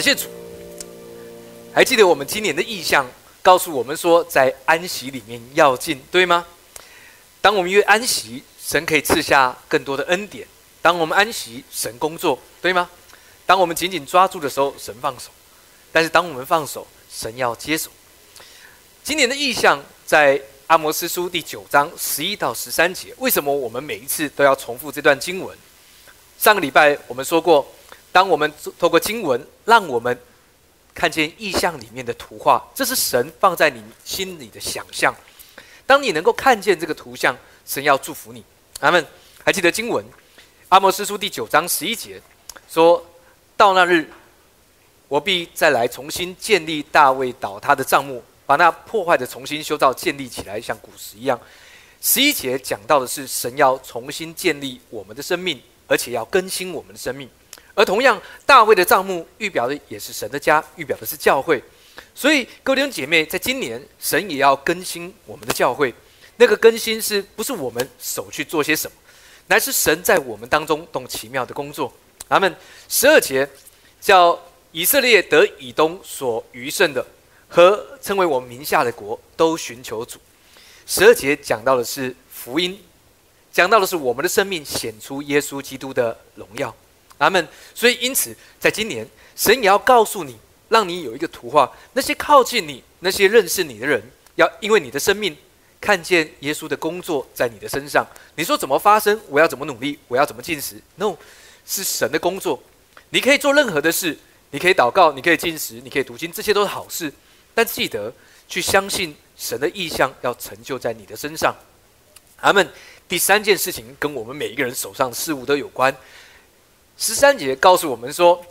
感谢主。还记得我们今年的意向，告诉我们说，在安息里面要进，对吗？当我们越安息，神可以赐下更多的恩典；当我们安息，神工作，对吗？当我们紧紧抓住的时候，神放手；但是当我们放手，神要接手。今年的意向在阿摩斯书第九章十一到十三节。为什么我们每一次都要重复这段经文？上个礼拜我们说过，当我们透过经文，让我们看见意象里面的图画，这是神放在你心里的想象。当你能够看见这个图像，神要祝福你。阿门。还记得经文，阿摩斯书第九章十一节，说到那日，我必再来重新建立大卫倒塌的帐幕。把那破坏的重新修造建立起来，像古时一样。十一节讲到的是神要重新建立我们的生命，而且要更新我们的生命。而同样，大卫的帐幕预表的也是神的家，预表的是教会。所以，各位弟兄姐妹，在今年，神也要更新我们的教会。那个更新是不是我们手去做些什么，乃是神在我们当中动奇妙的工作。阿门。十二节叫以色列得以东所余剩的。和称为我们名下的国都寻求主。十二节讲到的是福音，讲到的是我们的生命显出耶稣基督的荣耀。阿门。所以因此，在今年，神也要告诉你，让你有一个图画。那些靠近你、那些认识你的人，要因为你的生命看见耶稣的工作在你的身上。你说怎么发生？我要怎么努力？我要怎么进食？No，是神的工作。你可以做任何的事，你可以祷告，你可以进食，你可以读经，这些都是好事。但记得去相信神的意向要成就在你的身上。阿门。第三件事情跟我们每一个人手上的事物都有关。十三节告诉我们说：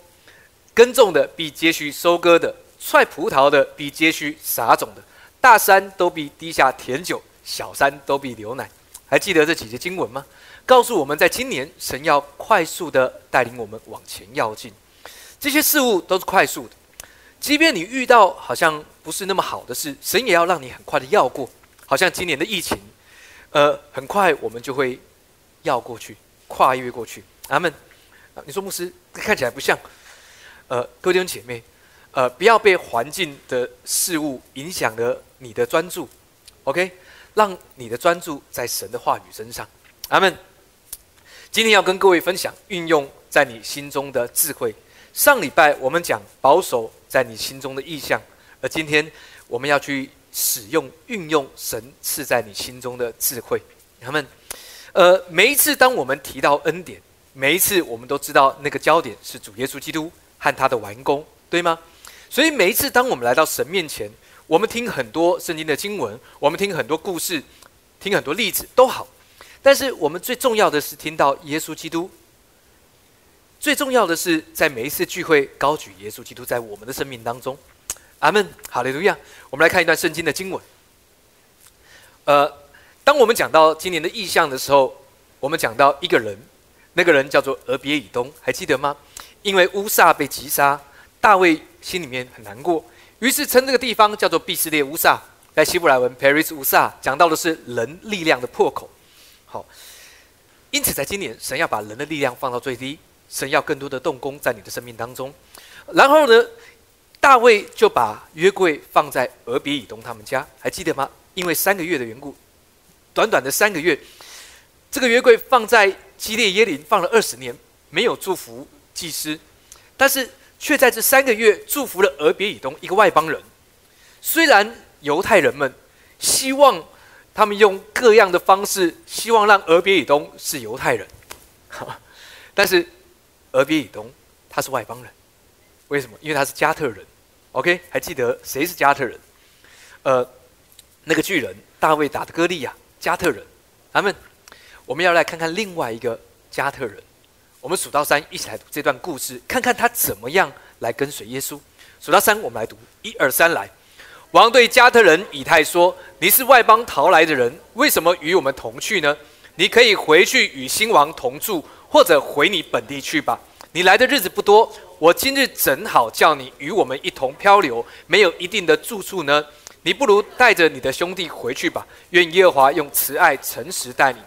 耕种的必接续收割的，踹葡萄的必接续撒种的。大山都必滴下甜酒，小山都必流奶。还记得这几节经文吗？告诉我们在今年，神要快速的带领我们往前要进。这些事物都是快速的。即便你遇到好像不是那么好的事，神也要让你很快的要过。好像今年的疫情，呃，很快我们就会要过去，跨越过去。阿门。你说牧师看起来不像，呃，各位弟兄姐妹，呃，不要被环境的事物影响了你的专注。OK，让你的专注在神的话语身上。阿门。今天要跟各位分享运用在你心中的智慧。上礼拜我们讲保守在你心中的意象，而今天我们要去使用、运用神赐在你心中的智慧。他们，呃，每一次当我们提到恩典，每一次我们都知道那个焦点是主耶稣基督和他的完工，对吗？所以每一次当我们来到神面前，我们听很多圣经的经文，我们听很多故事，听很多例子都好，但是我们最重要的是听到耶稣基督。最重要的是，在每一次聚会高举耶稣基督在我们的生命当中，阿门，好利路亚。我们来看一段圣经的经文。呃，当我们讲到今年的意象的时候，我们讲到一个人，那个人叫做俄别以东，还记得吗？因为乌撒被击杀，大卫心里面很难过，于是称这个地方叫做毕斯列乌撒，在希伯来文 Paris 乌撒，讲到的是人力量的破口。好，因此在今年，神要把人的力量放到最低。神要更多的动工在你的生命当中，然后呢，大卫就把约柜放在俄比以东他们家，还记得吗？因为三个月的缘故，短短的三个月，这个约柜放在基列耶林放了二十年，没有祝福祭司，但是却在这三个月祝福了俄别以东一个外邦人。虽然犹太人们希望他们用各样的方式，希望让俄别以东是犹太人，但是。俄别以东，他是外邦人，为什么？因为他是加特人。OK，还记得谁是加特人？呃，那个巨人大卫打的歌利亚，加特人。他们，我们要来看看另外一个加特人。我们数到三，一起来读这段故事，看看他怎么样来跟随耶稣。数到三，我们来读，一二三，来。王对加特人以太说：“你是外邦逃来的人，为什么与我们同去呢？你可以回去与新王同住。”或者回你本地去吧。你来的日子不多，我今日正好叫你与我们一同漂流，没有一定的住处呢。你不如带着你的兄弟回去吧。愿耶和华用慈爱、诚实待你。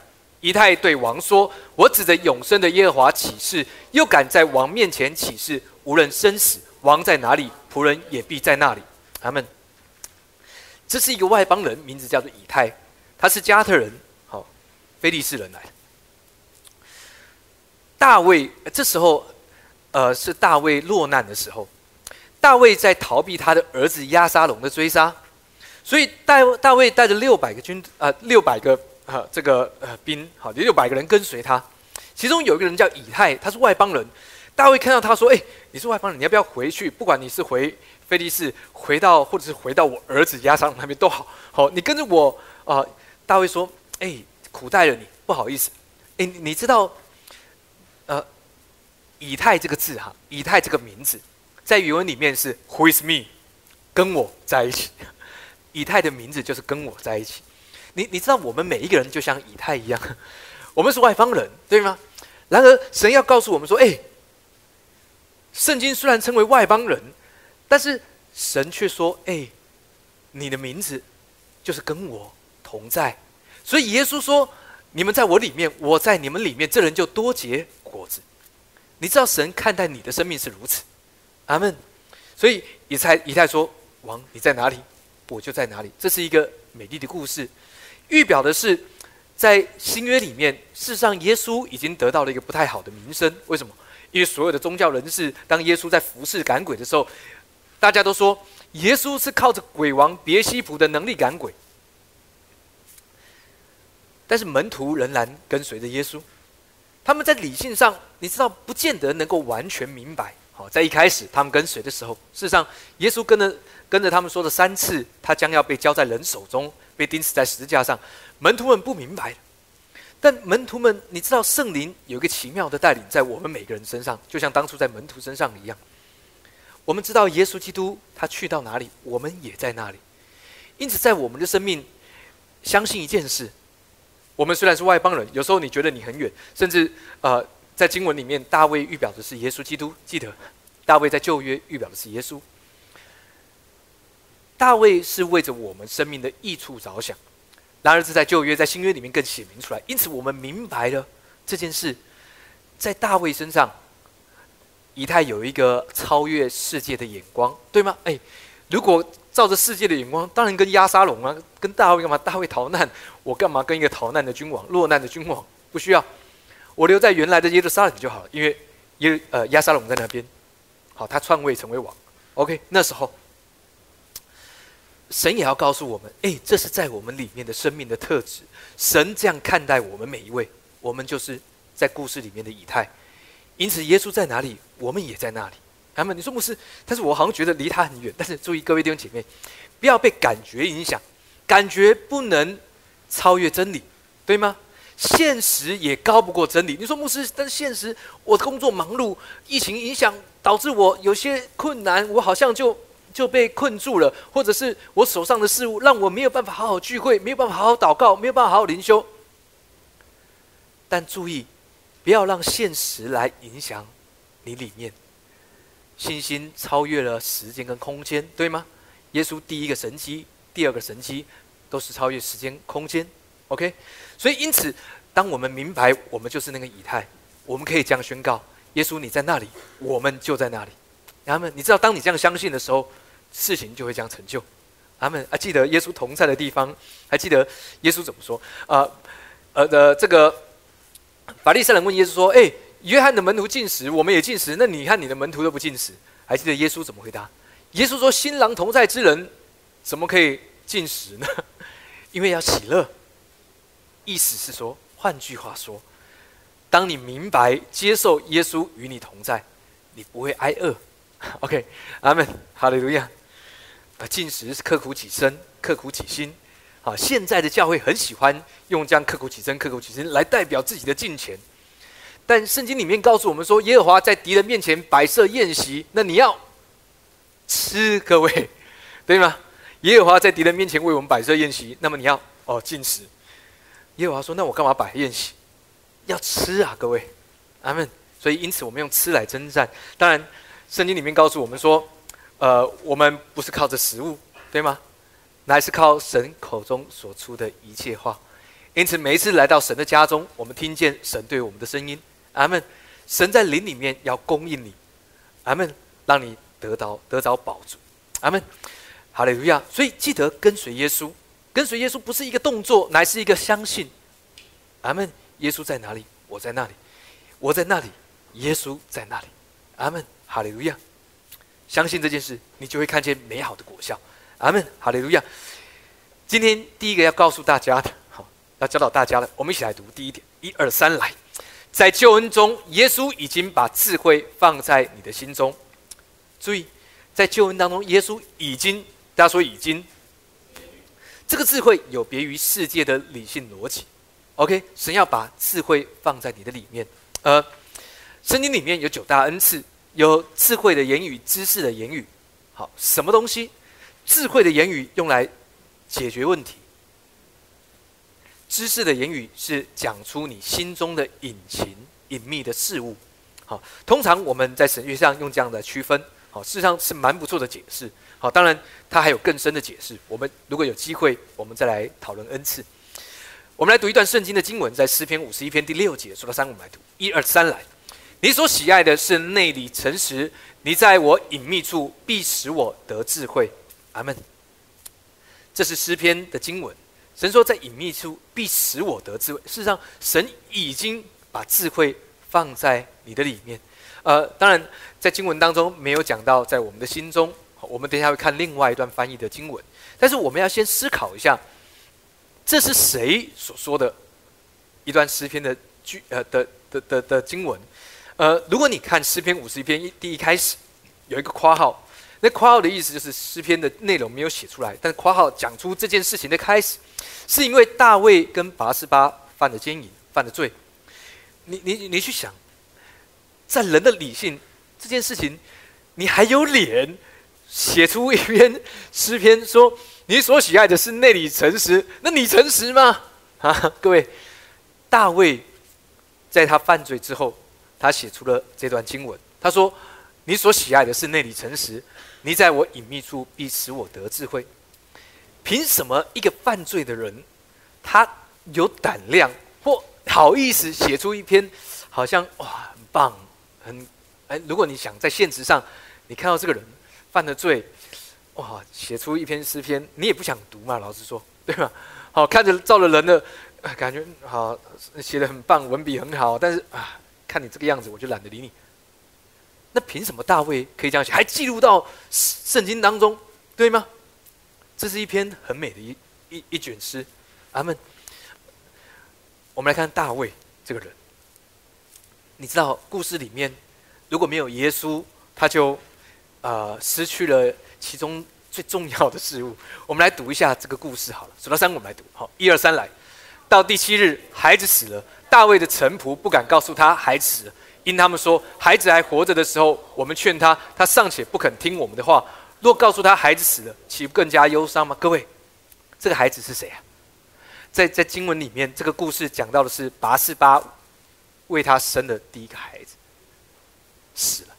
以太对王说：“我指着永生的耶和华起誓，又敢在王面前起誓，无论生死，王在哪里，仆人也必在那里。阿门。这是一个外邦人，名字叫做以太，他是加特人，好，非利士人来。大卫这时候，呃，是大卫落难的时候，大卫在逃避他的儿子亚沙龙的追杀，所以大大卫带着六百个军，呃，六百个呃这个呃兵，好，六百个人跟随他，其中有一个人叫以太，他是外邦人。大卫看到他说：“哎，你是外邦人，你要不要回去？不管你是回菲利士，回到或者是回到我儿子亚沙那边都好。好，你跟着我啊。”大卫说：“哎，苦待了你，不好意思。哎，你知道，呃，以太这个字哈，以太这个名字，在原文里面是 Who is me？跟我在一起。以太的名字就是跟我在一起。你你知道，我们每一个人就像以太一样，我们是外邦人，对吗？然而，神要告诉我们说：，哎。”圣经虽然称为外邦人，但是神却说：“哎，你的名字就是跟我同在。”所以耶稣说：“你们在我里面，我在你们里面，这人就多结果子。”你知道神看待你的生命是如此，阿门。所以以太以太说：“王你在哪里，我就在哪里。”这是一个美丽的故事，预表的是在新约里面，事实上耶稣已经得到了一个不太好的名声。为什么？因为所有的宗教人士，当耶稣在服侍赶鬼的时候，大家都说耶稣是靠着鬼王别西卜的能力赶鬼。但是门徒仍然跟随着耶稣，他们在理性上，你知道，不见得能够完全明白。好，在一开始他们跟随的时候，事实上，耶稣跟着跟着他们说了三次，他将要被交在人手中，被钉死在十字架上，门徒们不明白。但门徒们，你知道圣灵有一个奇妙的带领在我们每个人身上，就像当初在门徒身上一样。我们知道耶稣基督他去到哪里，我们也在那里。因此，在我们的生命，相信一件事：我们虽然是外邦人，有时候你觉得你很远，甚至呃，在经文里面，大卫预表的是耶稣基督。记得，大卫在旧约预表的是耶稣。大卫是为着我们生命的益处着想。然而，这在旧约、在新约里面更显明出来。因此，我们明白了这件事，在大卫身上，以太有一个超越世界的眼光，对吗？哎，如果照着世界的眼光，当然跟亚沙龙啊，跟大卫干嘛？大卫逃难，我干嘛跟一个逃难的君王、落难的君王？不需要，我留在原来的耶路撒冷就好了，因为耶呃亚沙龙在那边，好，他篡位成为王。OK，那时候。神也要告诉我们，哎，这是在我们里面的生命的特质。神这样看待我们每一位，我们就是在故事里面的以太。因此，耶稣在哪里，我们也在那里。阿门。你说牧师，但是我好像觉得离他很远。但是注意，各位弟兄姐妹，不要被感觉影响，感觉不能超越真理，对吗？现实也高不过真理。你说牧师，但现实，我工作忙碌，疫情影响导致我有些困难，我好像就。就被困住了，或者是我手上的事物让我没有办法好好聚会，没有办法好好祷告，没有办法好好灵修。但注意，不要让现实来影响你里面。信心超越了时间跟空间，对吗？耶稣第一个神机，第二个神机，都是超越时间空间。OK，所以因此，当我们明白我们就是那个以太，我们可以这样宣告：耶稣你在那里，我们就在那里。然后呢，你知道，当你这样相信的时候。事情就会这样成就，阿门啊！记得耶稣同在的地方，还记得耶稣怎么说？啊，呃的这个法利赛人问耶稣说：“哎，约翰的门徒进食，我们也进食，那你看你的门徒都不进食？”还记得耶稣怎么回答？耶稣说：“新郎同在之人，怎么可以进食呢？因为要喜乐。”意思是说，换句话说，当你明白接受耶稣与你同在，你不会挨饿。OK，阿门，哈利路亚。进食是刻苦己身，刻苦己心。好，现在的教会很喜欢用这样刻苦己身、刻苦己心来代表自己的金钱。但圣经里面告诉我们说，耶和华在敌人面前摆设宴席，那你要吃，各位，对吗？耶和华在敌人面前为我们摆设宴席，那么你要哦进食。耶和华说：“那我干嘛摆宴席？要吃啊，各位，阿门。所以因此我们用吃来征战。当然，圣经里面告诉我们说。”呃，我们不是靠着食物，对吗？乃是靠神口中所出的一切话。因此，每一次来到神的家中，我们听见神对我们的声音。阿门。神在灵里面要供应你，阿门，让你得到得着宝足。阿门，哈利，路亚。所以记得跟随耶稣，跟随耶稣不是一个动作，乃是一个相信。阿门。耶稣在哪里？我在那里。我在那里，耶稣在那里。阿门。哈利路亚。相信这件事，你就会看见美好的果效。阿门。哈利路亚。今天第一个要告诉大家的，好，要教导大家的，我们一起来读第一点，一二三，来。在救恩中，耶稣已经把智慧放在你的心中。注意，在救恩当中，耶稣已经，大家说已经，这个智慧有别于世界的理性逻辑。OK，神要把智慧放在你的里面。呃，圣经里面有九大恩赐，有智慧的言语、知识的言语。好，什么东西？智慧的言语用来解决问题。知识的言语是讲出你心中的隐情、隐秘的事物。好，通常我们在神学上用这样的区分，好，事实上是蛮不错的解释。好，当然它还有更深的解释。我们如果有机会，我们再来讨论恩赐。我们来读一段圣经的经文，在诗篇五十一篇第六节，说到三，我们来读一二三来。你所喜爱的是内里诚实，你在我隐秘处必使我得智慧。阿门。这是诗篇的经文。神说，在隐秘处必使我得智慧。事实上，神已经把智慧放在你的里面。呃，当然，在经文当中没有讲到在我们的心中。我们等一下会看另外一段翻译的经文。但是，我们要先思考一下，这是谁所说的一段诗篇的句呃的的的的经文？呃，如果你看诗篇五十一篇一第一开始有一个括号。那括号的意思就是诗篇的内容没有写出来，但括号讲出这件事情的开始，是因为大卫跟拔示巴犯了奸淫，犯了罪。你你你去想，在人的理性这件事情，你还有脸写出一篇诗篇说你所喜爱的是内里诚实？那你诚实吗？啊，各位，大卫在他犯罪之后，他写出了这段经文，他说你所喜爱的是内里诚实。你在我隐秘处必使我得智慧。凭什么一个犯罪的人，他有胆量或好意思写出一篇好像哇很棒很哎？如果你想在现实上，你看到这个人犯了罪，哇，写出一篇诗篇，你也不想读嘛？老实说，对吧？好看着照了人的感觉好写的很棒，文笔很好，但是啊，看你这个样子，我就懒得理你。那凭什么大卫可以这样写，还记录到圣经当中，对吗？这是一篇很美的一一一卷诗，阿门。我们来看大卫这个人，你知道故事里面如果没有耶稣，他就啊失去了其中最重要的事物。我们来读一下这个故事好了，数到三我们来读，好，一二三来。到第七日，孩子死了，大卫的臣仆不敢告诉他孩子。因他们说孩子还活着的时候，我们劝他，他尚且不肯听我们的话。若告诉他孩子死了，岂不更加忧伤吗？各位，这个孩子是谁啊？在在经文里面，这个故事讲到的是拔示巴为他生的第一个孩子死了，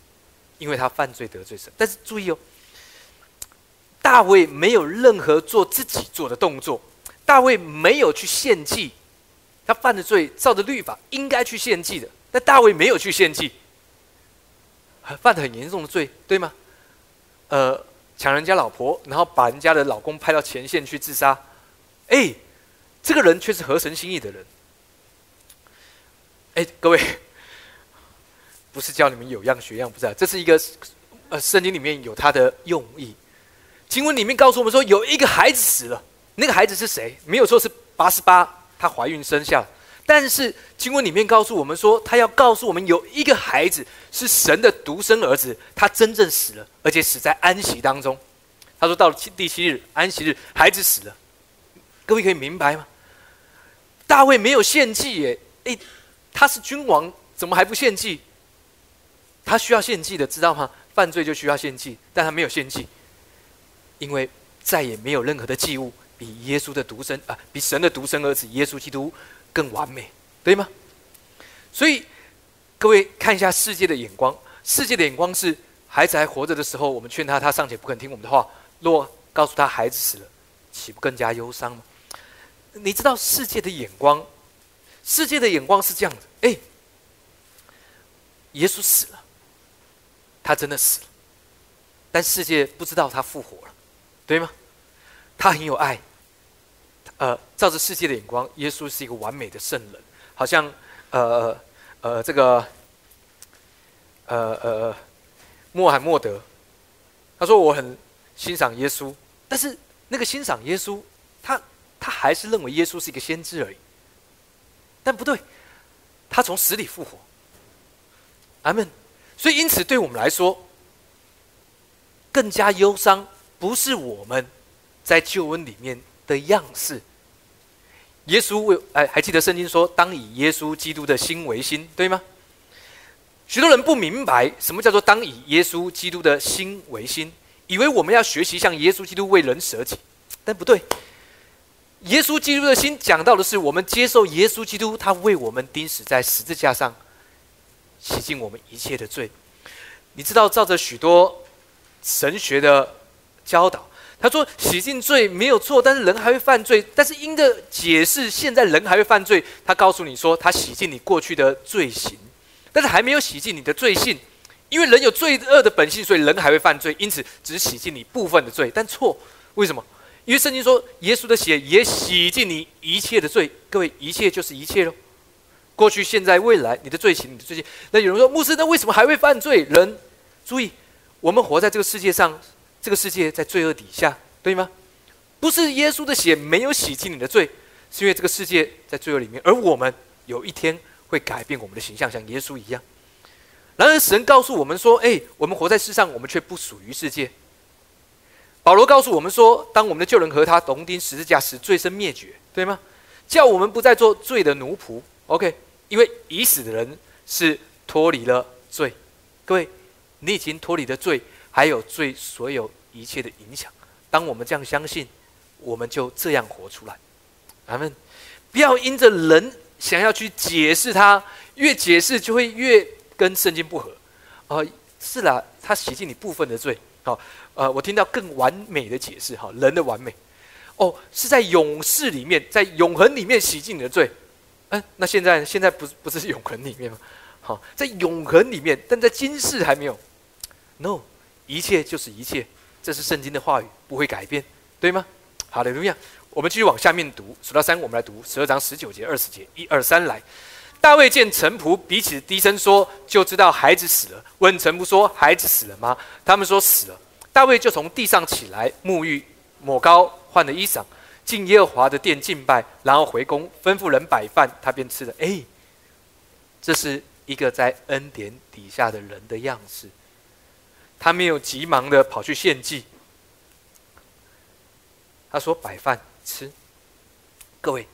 因为他犯罪得罪神。但是注意哦，大卫没有任何做自己做的动作，大卫没有去献祭，他犯的罪照着律法应该去献祭的。但大卫没有去献祭，犯很严重的罪，对吗？呃，抢人家老婆，然后把人家的老公派到前线去自杀，哎，这个人却是合神心意的人。哎，各位，不是教你们有样学样，不是，这是一个呃，圣经里面有他的用意。经文里面告诉我们说，有一个孩子死了，那个孩子是谁？没有说是八十八，她怀孕生下了。但是经文里面告诉我们说，他要告诉我们有一个孩子是神的独生儿子，他真正死了，而且死在安息当中。他说到了第七日安息日，孩子死了。各位可以明白吗？大卫没有献祭耶，诶，他是君王，怎么还不献祭？他需要献祭的，知道吗？犯罪就需要献祭，但他没有献祭，因为再也没有任何的祭物比耶稣的独生啊，比神的独生儿子耶稣基督。更完美，对吗？所以各位看一下世界的眼光，世界的眼光是孩子还活着的时候，我们劝他，他尚且不肯听我们的话。若告诉他孩子死了，岂不更加忧伤吗？你知道世界的眼光，世界的眼光是这样的：哎，耶稣死了，他真的死了，但世界不知道他复活了，对吗？他很有爱，呃，照着世界的眼光，耶稣是一个完美的圣人，好像呃呃这个呃呃穆罕默德，他说我很欣赏耶稣，但是那个欣赏耶稣，他他还是认为耶稣是一个先知而已，但不对，他从死里复活，阿门。所以因此对我们来说。更加忧伤，不是我们在救恩里面的样式。耶稣为哎，还记得圣经说，当以耶稣基督的心为心，对吗？许多人不明白什么叫做当以耶稣基督的心为心，以为我们要学习像耶稣基督为人舍己，但不对。耶稣基督的心讲到的是，我们接受耶稣基督，他为我们钉死在十字架上，洗净我们一切的罪。你知道，照着许多。神学的教导，他说洗净罪没有错，但是人还会犯罪。但是因的解释，现在人还会犯罪。他告诉你说，他洗净你过去的罪行，但是还没有洗净你的罪性，因为人有罪恶的本性，所以人还会犯罪。因此，只洗净你部分的罪，但错为什么？因为圣经说，耶稣的血也洗净你一切的罪。各位，一切就是一切喽。过去、现在、未来，你的罪行、你的罪行。那有人说，牧师，那为什么还会犯罪？人注意。我们活在这个世界上，这个世界在罪恶底下，对吗？不是耶稣的血没有洗净你的罪，是因为这个世界在罪恶里面，而我们有一天会改变我们的形象，像耶稣一样。然而，神告诉我们说：“哎，我们活在世上，我们却不属于世界。”保罗告诉我们说：“当我们的旧人和他同钉十字架时，罪身灭绝，对吗？叫我们不再做罪的奴仆。”OK，因为已死的人是脱离了罪，各位。你已经脱离了罪，还有罪所有一切的影响。当我们这样相信，我们就这样活出来。咱们不要因着人想要去解释它，越解释就会越跟圣经不合。哦，是啦，他洗净你部分的罪。好，呃，我听到更完美的解释。哈，人的完美，哦，是在永世里面，在永恒里面洗净你的罪。嗯，那现在现在不不是永恒里面吗？好，在永恒里面，但在今世还没有。No，一切就是一切，这是圣经的话语，不会改变，对吗？好的，路亚，我们继续往下面读，数到三，我们来读十二章十九节、二十节，一二三来。大卫见臣仆彼此低声说，就知道孩子死了。问臣仆说：“孩子死了吗？”他们说：“死了。”大卫就从地上起来，沐浴、抹膏、换了衣裳，进耶和华的殿敬拜，然后回宫，吩咐人摆饭，他便吃了。哎，这是一个在恩典底下的人的样式。他没有急忙的跑去献祭。他说：“摆饭吃。”各位，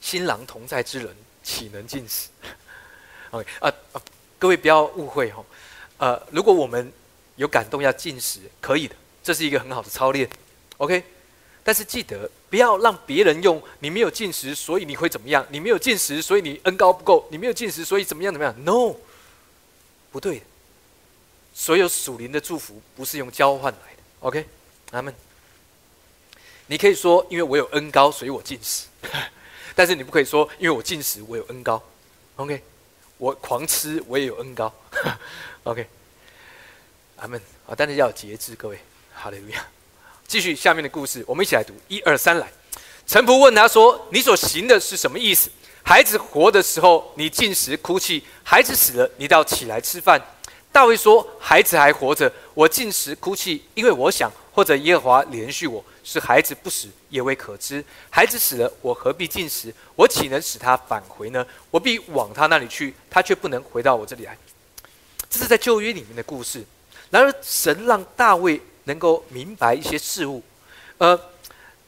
新郎同在之人岂能进食？OK 啊！各位不要误会哦。呃，如果我们有感动要进食，可以的，这是一个很好的操练。OK，但是记得不要让别人用“你没有进食，所以你会怎么样？你没有进食，所以你恩高不够？你没有进食，所以怎么样怎么样？”No，不对。所有属灵的祝福不是用交换来的，OK，阿门。你可以说，因为我有恩高，所以我进食；但是你不可以说，因为我进食，我有恩高，OK。我狂吃，我也有恩高，OK，阿门。啊，但是要节制，各位，好的，路亚。继续下面的故事，我们一起来读，一二三，来。陈仆问他说：“你所行的是什么意思？孩子活的时候，你进食哭泣；孩子死了，你倒起来吃饭。”大卫说：“孩子还活着，我进食哭泣，因为我想，或者耶和华连续我，使孩子不死也未可知。孩子死了，我何必进食？我岂能使他返回呢？我必往他那里去，他却不能回到我这里来。”这是在旧约里面的故事。然而，神让大卫能够明白一些事物。呃，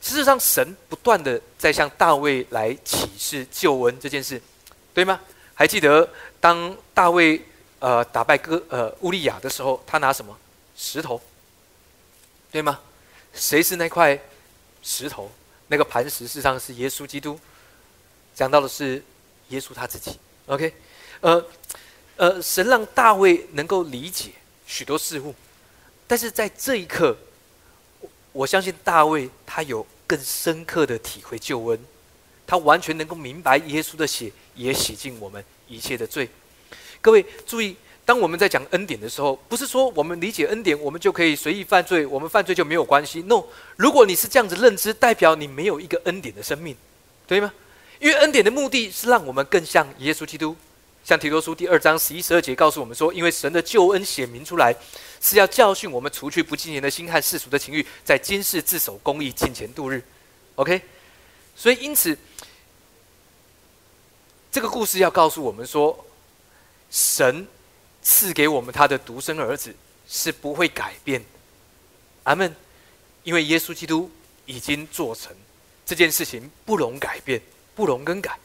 事实上，神不断的在向大卫来启示救恩这件事，对吗？还记得当大卫。呃，打败哥呃乌利亚的时候，他拿什么石头？对吗？谁是那块石头？那个磐石，事实上是耶稣基督。讲到的是耶稣他自己。OK，呃呃，神让大卫能够理解许多事物，但是在这一刻，我相信大卫他有更深刻的体会救恩，他完全能够明白耶稣的血也洗净我们一切的罪。各位注意，当我们在讲恩典的时候，不是说我们理解恩典，我们就可以随意犯罪，我们犯罪就没有关系。No，如果你是这样子认知，代表你没有一个恩典的生命，对吗？因为恩典的目的是让我们更像耶稣基督。像提多书第二章十一十二节告诉我们说，因为神的救恩显明出来，是要教训我们除去不敬虔的心和世俗的情欲，在今世自守公义，敬虔度日。OK，所以因此，这个故事要告诉我们说，神。赐给我们他的独生儿子是不会改变，阿门。因为耶稣基督已经做成这件事情，不容改变，不容更改。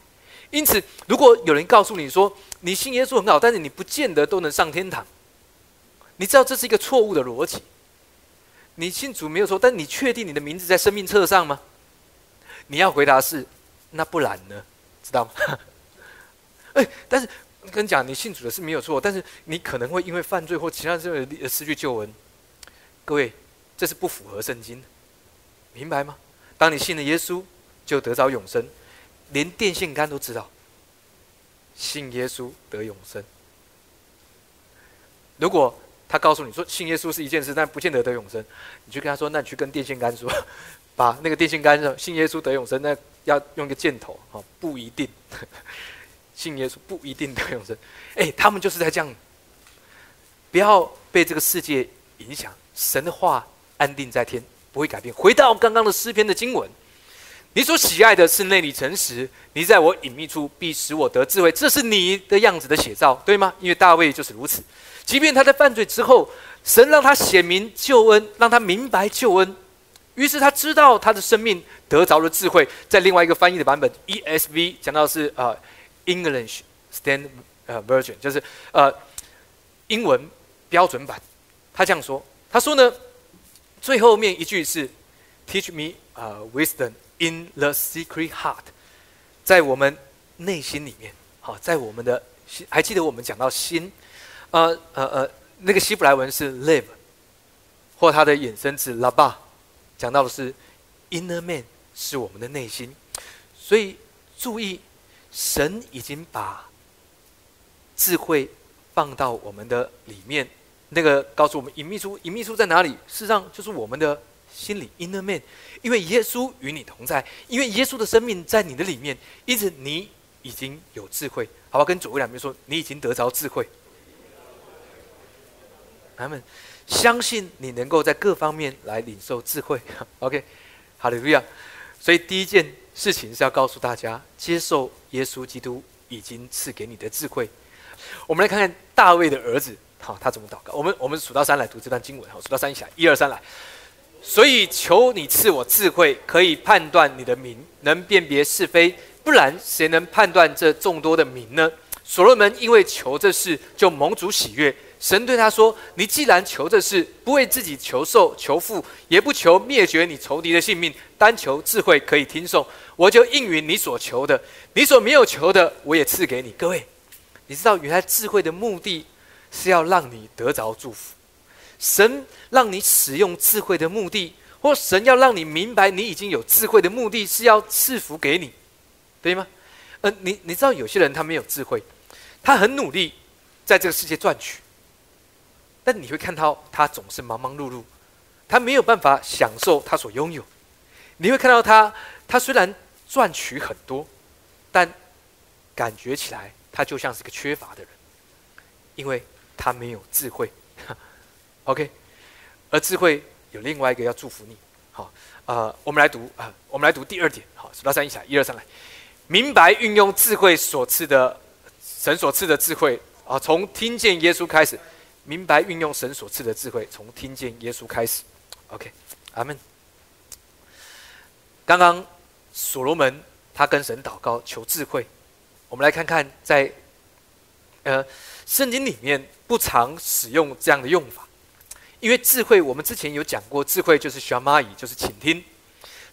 因此，如果有人告诉你说你信耶稣很好，但是你不见得都能上天堂，你知道这是一个错误的逻辑。你信主没有错，但你确定你的名字在生命册上吗？你要回答是，那不然呢？知道吗？哎，但是。跟你讲，你信主的是没有错，但是你可能会因为犯罪或其他这个失去救恩。各位，这是不符合圣经的，明白吗？当你信了耶稣，就得着永生，连电线杆都知道，信耶稣得永生。如果他告诉你说信耶稣是一件事，但不见得得永生，你就跟他说，那你去跟电线杆说，把那个电线杆上信耶稣得永生，那要用一个箭头啊，不一定。信耶稣不一定得永生，哎，他们就是在这样，不要被这个世界影响。神的话安定在天，不会改变。回到刚刚的诗篇的经文，你所喜爱的是内里诚实，你在我隐秘处必使我得智慧，这是你的样子的写照，对吗？因为大卫就是如此。即便他在犯罪之后，神让他显明救恩，让他明白救恩，于是他知道他的生命得着了智慧。在另外一个翻译的版本 ESV 讲到是啊。English Stand 呃 Version 就是呃英文标准版，他这样说，他说呢，最后面一句是 Teach me 啊 wisdom in the secret heart，在我们内心里面，好，在我们的，还记得我们讲到心，呃呃呃，那个希伯来文是 live，或它的衍生词 laba，讲到的是 inner man 是我们的内心，所以注意。神已经把智慧放到我们的里面，那个告诉我们隐秘处，隐秘处在哪里？事实上就是我们的心里 inner man。因为耶稣与你同在，因为耶稣的生命在你的里面，因此你已经有智慧。好吧，跟左右两边说，你已经得着智慧。他们相信你能够在各方面来领受智慧。OK，哈利路亚。所以第一件。事情是要告诉大家，接受耶稣基督已经赐给你的智慧。我们来看看大卫的儿子，好，他怎么祷告？我们我们数到三来读这段经文，好，数到三一起来，一二三来。所以求你赐我智慧，可以判断你的名，能辨别是非，不然谁能判断这众多的名呢？所罗门因为求这事，就蒙主喜悦。神对他说：“你既然求这事，不为自己求寿、求富，也不求灭绝你仇敌的性命，单求智慧可以听颂，我就应允你所求的。你所没有求的，我也赐给你。”各位，你知道原来智慧的目的是要让你得着祝福。神让你使用智慧的目的，或神要让你明白你已经有智慧的目的，是要赐福给你，对吗？呃，你你知道有些人他没有智慧，他很努力在这个世界赚取。但你会看到他总是忙忙碌碌，他没有办法享受他所拥有。你会看到他，他虽然赚取很多，但感觉起来他就像是个缺乏的人，因为他没有智慧。OK，而智慧有另外一个要祝福你。好，呃，我们来读啊，我们来读第二点。好，数到三一起来，一二三来，明白运用智慧所赐的神所赐的智慧啊，从听见耶稣开始。明白运用神所赐的智慧，从听见耶稣开始。OK，阿门。刚刚所罗门他跟神祷告求智慧，我们来看看在呃圣经里面不常使用这样的用法，因为智慧我们之前有讲过，智慧就是 shamai，就是倾听。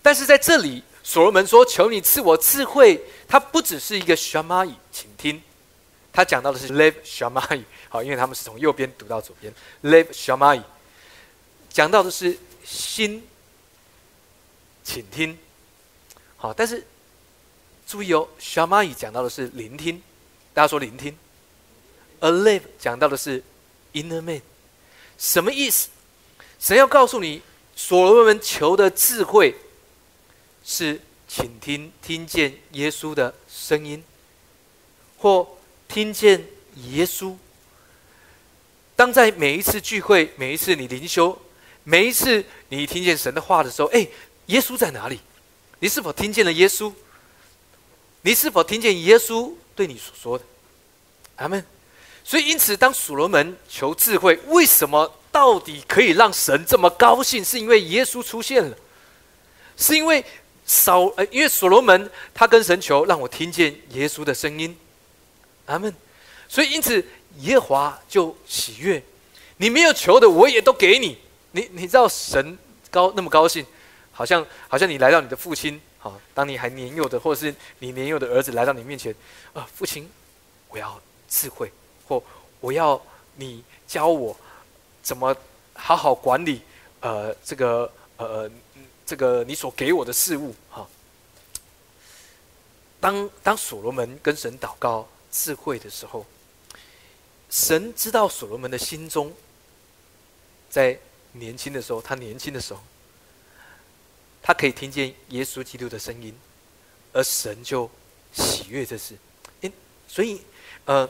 但是在这里，所罗门说求你赐我智慧，它不只是一个 shamai 倾听，他讲到的是 live shamai。好，因为他们是从右边读到左边。Live Shamai，讲到的是心，请听。好，但是注意哦，Shamai 讲到的是聆听。大家说聆听，alive 讲到的是 inner man，什么意思？神要告诉你，所罗门求的智慧是，请听听见耶稣的声音，或听见耶稣。当在每一次聚会，每一次你灵修，每一次你听见神的话的时候，哎，耶稣在哪里？你是否听见了耶稣？你是否听见耶稣对你所说的？阿门。所以，因此，当所罗门求智慧，为什么到底可以让神这么高兴？是因为耶稣出现了，是因为少呃，因为所罗门他跟神求，让我听见耶稣的声音。阿门。所以，因此，耶和华就喜悦。你没有求的，我也都给你。你你知道神高那么高兴，好像好像你来到你的父亲，好，当你还年幼的，或者是你年幼的儿子来到你面前，啊，父亲，我要智慧。或我要你教我怎么好好管理，呃，这个呃，这个你所给我的事物哈。当当所罗门跟神祷告智慧的时候，神知道所罗门的心中，在年轻的时候，他年轻的时候，他可以听见耶稣基督的声音，而神就喜悦这事，因所以呃。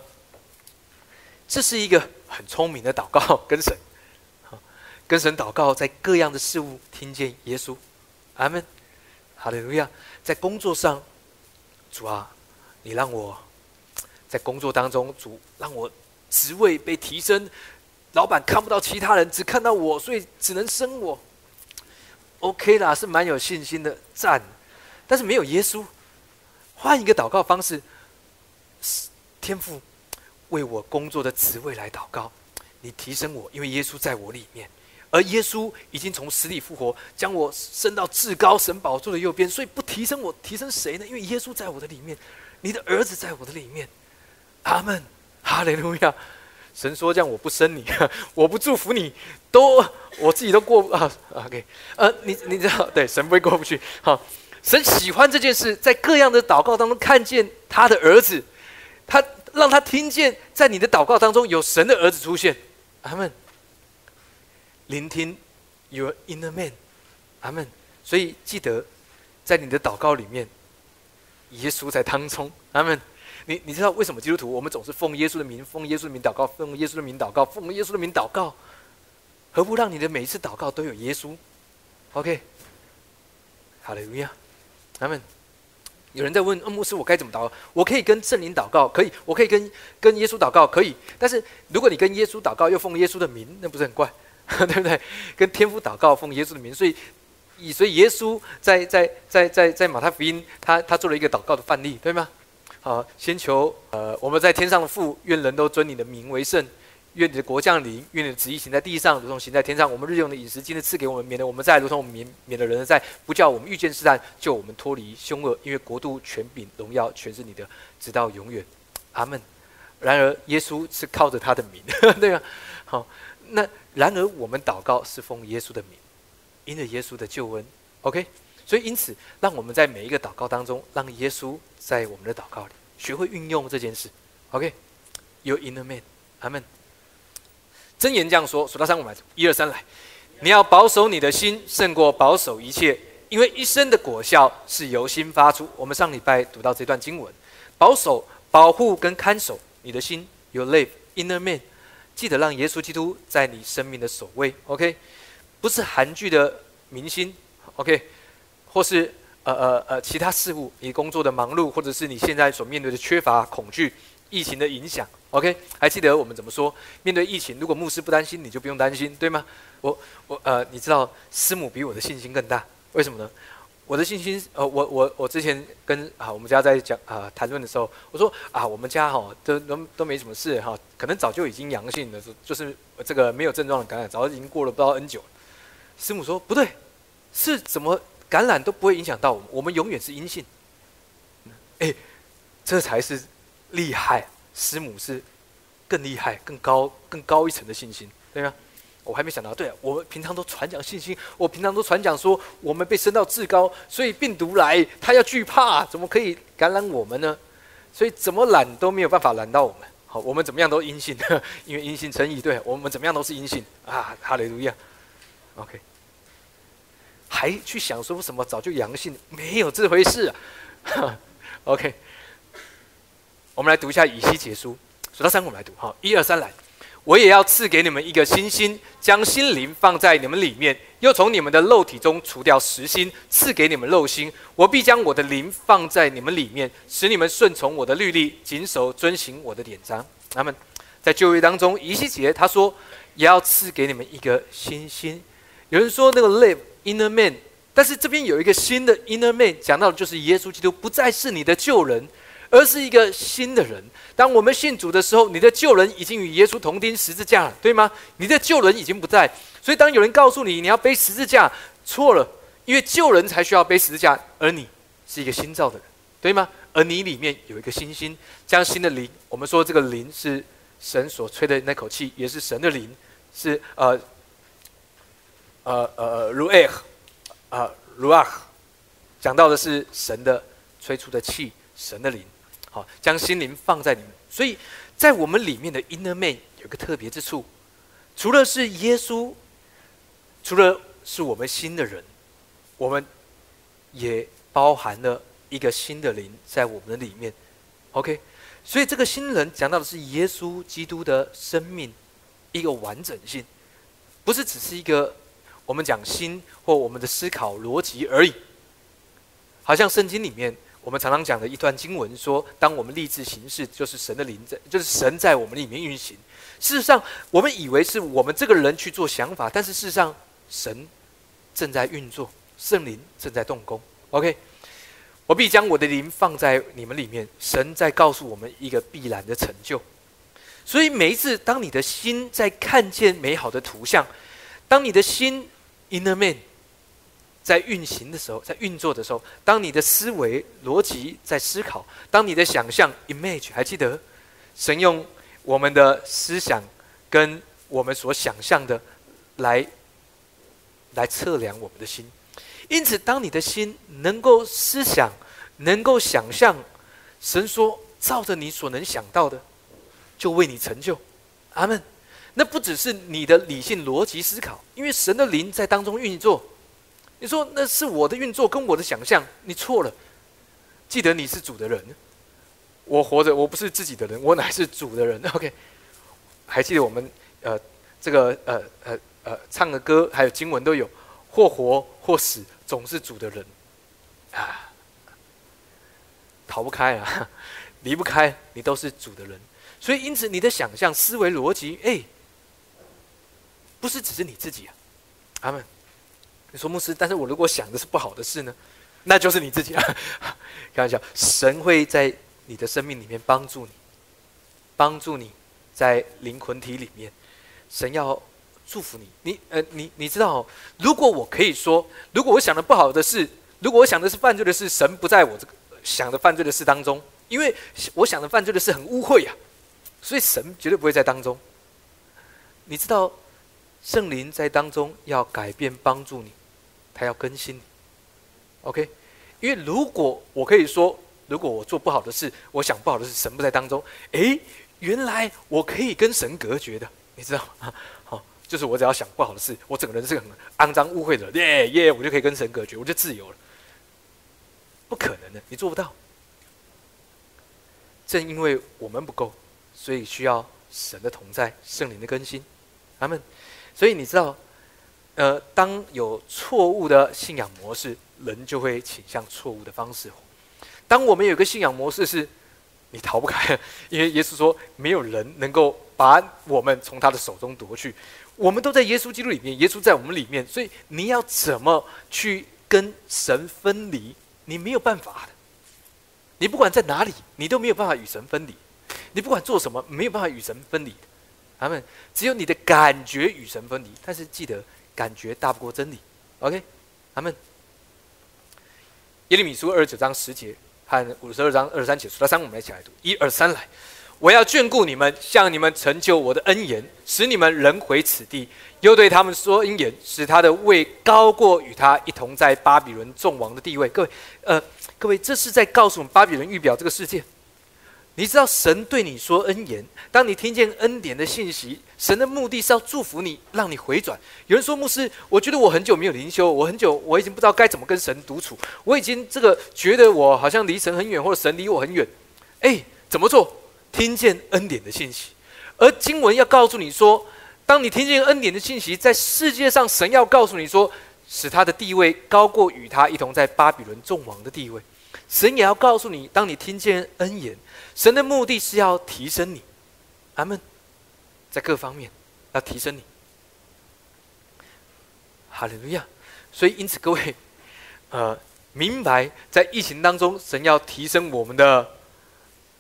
这是一个很聪明的祷告，跟神，跟神祷告，在各样的事物听见耶稣，阿门，哈利路亚。在工作上，主啊，你让我在工作当中，主让我职位被提升，老板看不到其他人，只看到我，所以只能升我。OK 啦，是蛮有信心的赞，但是没有耶稣，换一个祷告方式，天赋。为我工作的职位来祷告，你提升我，因为耶稣在我里面，而耶稣已经从死里复活，将我升到至高神宝座的右边，所以不提升我，提升谁呢？因为耶稣在我的里面，你的儿子在我的里面，阿门，哈利路亚。神说：“这样我不生你，我不祝福你，都我自己都过啊。”OK，呃，你你知道，对，神不会过不去。好，神喜欢这件事，在各样的祷告当中看见他的儿子，他。让他听见，在你的祷告当中有神的儿子出现，阿门。聆听，You're inner man，阿门。所以记得，在你的祷告里面，耶稣在当中，阿门。你你知道为什么基督徒我们总是奉耶稣的名，奉耶稣的名祷告，奉耶稣的名祷告，奉耶稣的名祷告？何不让你的每一次祷告都有耶稣？OK，好的，路亚，阿门。有人在问：“牧师，我该怎么祷告？我可以跟圣灵祷告，可以；我可以跟跟耶稣祷告，可以。但是如果你跟耶稣祷告，又奉耶稣的名，那不是很怪，对不对？跟天父祷告，奉耶稣的名，所以以所以耶稣在在在在在马太福音，他他做了一个祷告的范例，对吗？好，先求呃，我们在天上的父，愿人都尊你的名为圣。”愿你的国降临，愿你的旨意行在地上，如同行在天上。我们日用的饮食，今日赐给我们，免得我们在如同我们免免得人在，不叫我们遇见试探，救我们脱离凶恶。因为国度、权柄、荣耀，全是你的，直到永远。阿门。然而，耶稣是靠着他的名，对啊？好，那然而我们祷告是奉耶稣的名，因着耶稣的救恩。OK，所以因此，让我们在每一个祷告当中，让耶稣在我们的祷告里学会运用这件事。OK，You in the man，阿门。真言这样说：数到三，我们一二三来。你要保守你的心，胜过保守一切，因为一生的果效是由心发出。我们上礼拜读到这段经文，保守、保护跟看守你的心，You live inner man。记得让耶稣基督在你生命的首位。OK，不是韩剧的明星。OK，或是呃呃呃其他事物，你工作的忙碌，或者是你现在所面对的缺乏、恐惧、疫情的影响。OK，还记得我们怎么说？面对疫情，如果牧师不担心，你就不用担心，对吗？我我呃，你知道师母比我的信心更大，为什么呢？我的信心，呃，我我我之前跟啊我们家在讲啊谈论的时候，我说啊我们家哈都都都没什么事哈，可能早就已经阳性了，就是这个没有症状的感染，早就已经过了不知道 N 久。师母说不对，是怎么感染都不会影响到我们，我们永远是阴性。哎，这才是厉害。师母是更厉害、更高、更高一层的信心，对吗？我还没想到，对，我们平常都传讲信心，我平常都传讲说我们被升到至高，所以病毒来，他要惧怕，怎么可以感染我们呢？所以怎么拦都没有办法拦到我们。好，我们怎么样都阴性，因为阴性成义，对我们怎么样都是阴性啊，哈利路亚。OK，还去想说什么早就阳性，没有这回事啊。OK，我们来读一下以西结书，数到三我们来读，好，一二三来。我也要赐给你们一个新心，将心灵放在你们里面，又从你们的肉体中除掉实心，赐给你们肉心。我必将我的灵放在你们里面，使你们顺从我的律例，谨守遵行我的典章。那么在旧约当中，以西结他说也要赐给你们一个新心。有人说那个 live inner man，但是这边有一个新的 inner man，讲到的就是耶稣基督不再是你的旧人。而是一个新的人。当我们信主的时候，你的旧人已经与耶稣同钉十字架了，对吗？你的旧人已经不在。所以，当有人告诉你你要背十字架，错了，因为旧人才需要背十字架，而你是一个新造的人，对吗？而你里面有一个新心，将新的灵。我们说这个灵是神所吹的那口气，也是神的灵，是呃呃呃 ruach 啊 ruach，讲到的是神的吹出的气，神的灵。好，将心灵放在里面，所以在我们里面的 inner man 有个特别之处，除了是耶稣，除了是我们新的人，我们也包含了一个新的灵在我们的里面。OK，所以这个新人讲到的是耶稣基督的生命一个完整性，不是只是一个我们讲心或我们的思考逻辑而已，好像圣经里面。我们常常讲的一段经文说：“当我们立志行事，就是神的灵在，就是神在我们里面运行。事实上，我们以为是我们这个人去做想法，但是事实上，神正在运作，圣灵正在动工。OK，我必将我的灵放在你们里面，神在告诉我们一个必然的成就。所以每一次，当你的心在看见美好的图像，当你的心 Inner man。在运行的时候，在运作的时候，当你的思维逻辑在思考，当你的想象 image 还记得，神用我们的思想跟我们所想象的来来测量我们的心。因此，当你的心能够思想，能够想象，神说照着你所能想到的，就为你成就。阿门。那不只是你的理性逻辑思考，因为神的灵在当中运作。你说那是我的运作跟我的想象，你错了。记得你是主的人，我活着，我不是自己的人，我乃是主的人。OK，还记得我们呃这个呃呃呃唱的歌还有经文都有，或活或死，总是主的人啊，逃不开啊，离不开，你都是主的人。所以因此你的想象思维逻辑，哎，不是只是你自己啊，阿门。你说牧师，但是我如果想的是不好的事呢？那就是你自己啊！开玩笑，神会在你的生命里面帮助你，帮助你在灵魂体里面，神要祝福你。你呃，你你知道，如果我可以说，如果我想的不好的事，如果我想的是犯罪的事，神不在我这个想的犯罪的事当中，因为我想的犯罪的事很污秽呀，所以神绝对不会在当中。你知道，圣灵在当中要改变，帮助你。他要更新你，OK，因为如果我可以说，如果我做不好的事，我想不好的事，神不在当中，诶，原来我可以跟神隔绝的，你知道吗？好，就是我只要想不好的事，我整个人是很肮脏污秽的，耶耶，我就可以跟神隔绝，我就自由了。不可能的，你做不到。正因为我们不够，所以需要神的同在，圣灵的更新，他们，所以你知道。呃，当有错误的信仰模式，人就会倾向错误的方式。当我们有个信仰模式是，你逃不开，因为耶稣说没有人能够把我们从他的手中夺去。我们都在耶稣基督里面，耶稣在我们里面，所以你要怎么去跟神分离？你没有办法的。你不管在哪里，你都没有办法与神分离。你不管做什么，没有办法与神分离。他们只有你的感觉与神分离。但是记得。感觉大不过真理，OK，他们耶利米书二十九章十节和五十二章二十三节，数到三，我们一起来读，一二三来。我要眷顾你们，向你们成就我的恩言，使你们人回此地，又对他们说恩言，使他的位高过与他一同在巴比伦众王的地位。各位，呃，各位，这是在告诉我们巴比伦预表这个世界。你知道神对你说恩言，当你听见恩典的信息，神的目的是要祝福你，让你回转。有人说牧师，我觉得我很久没有灵修，我很久我已经不知道该怎么跟神独处，我已经这个觉得我好像离神很远，或者神离我很远。哎，怎么做？听见恩典的信息，而经文要告诉你说，当你听见恩典的信息，在世界上神要告诉你说，使他的地位高过与他一同在巴比伦众王的地位。神也要告诉你，当你听见恩言。神的目的是要提升你，阿门，在各方面要提升你，哈利路亚。所以因此各位，呃，明白在疫情当中，神要提升我们的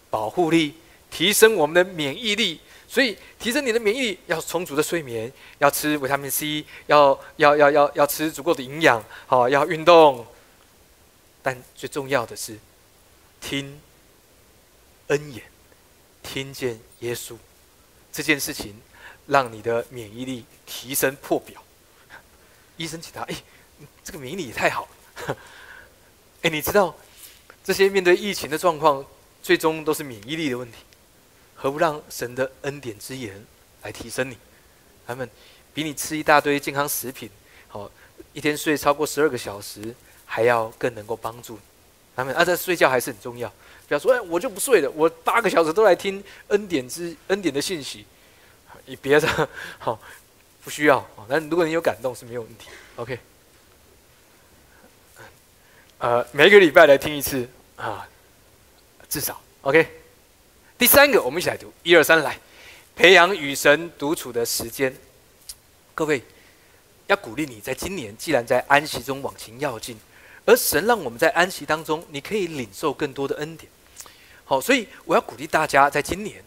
保护力，提升我们的免疫力。所以提升你的免疫力，要充足的睡眠，要吃维他命 C，要要要要要吃足够的营养，好，要运动。但最重要的是听。恩言，听见耶稣这件事情，让你的免疫力提升破表。医生请他，哎，这个免疫力也太好了。哎，你知道这些面对疫情的状况，最终都是免疫力的问题。何不让神的恩典之言来提升你？他们比你吃一大堆健康食品，好一天睡超过十二个小时，还要更能够帮助你他们。啊，在睡觉还是很重要。不要说，哎，我就不睡了，我八个小时都来听恩典之恩典的信息。你别的好，不需要啊。但如果你有感动是没有问题。OK，呃，每个礼拜来听一次啊，至少 OK。第三个，我们一起来读，一二三，来培养与神独处的时间。各位要鼓励你在今年，既然在安息中往前要进，而神让我们在安息当中，你可以领受更多的恩典。好，所以我要鼓励大家，在今年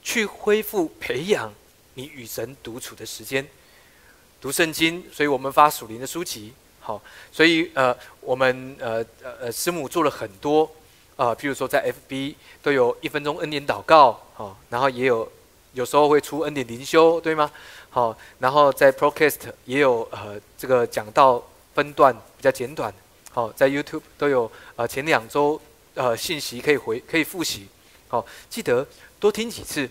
去恢复培养你与神独处的时间，读圣经。所以我们发属灵的书籍。好，所以呃，我们呃呃呃师母做了很多啊，譬如说在 FB 都有一分钟恩典祷告，好，然后也有有时候会出恩典灵修，对吗？好，然后在 Procast 也有呃这个讲到分段比较简短，好，在 YouTube 都有呃前两周。呃，信息可以回，可以复习，好，记得多听几次。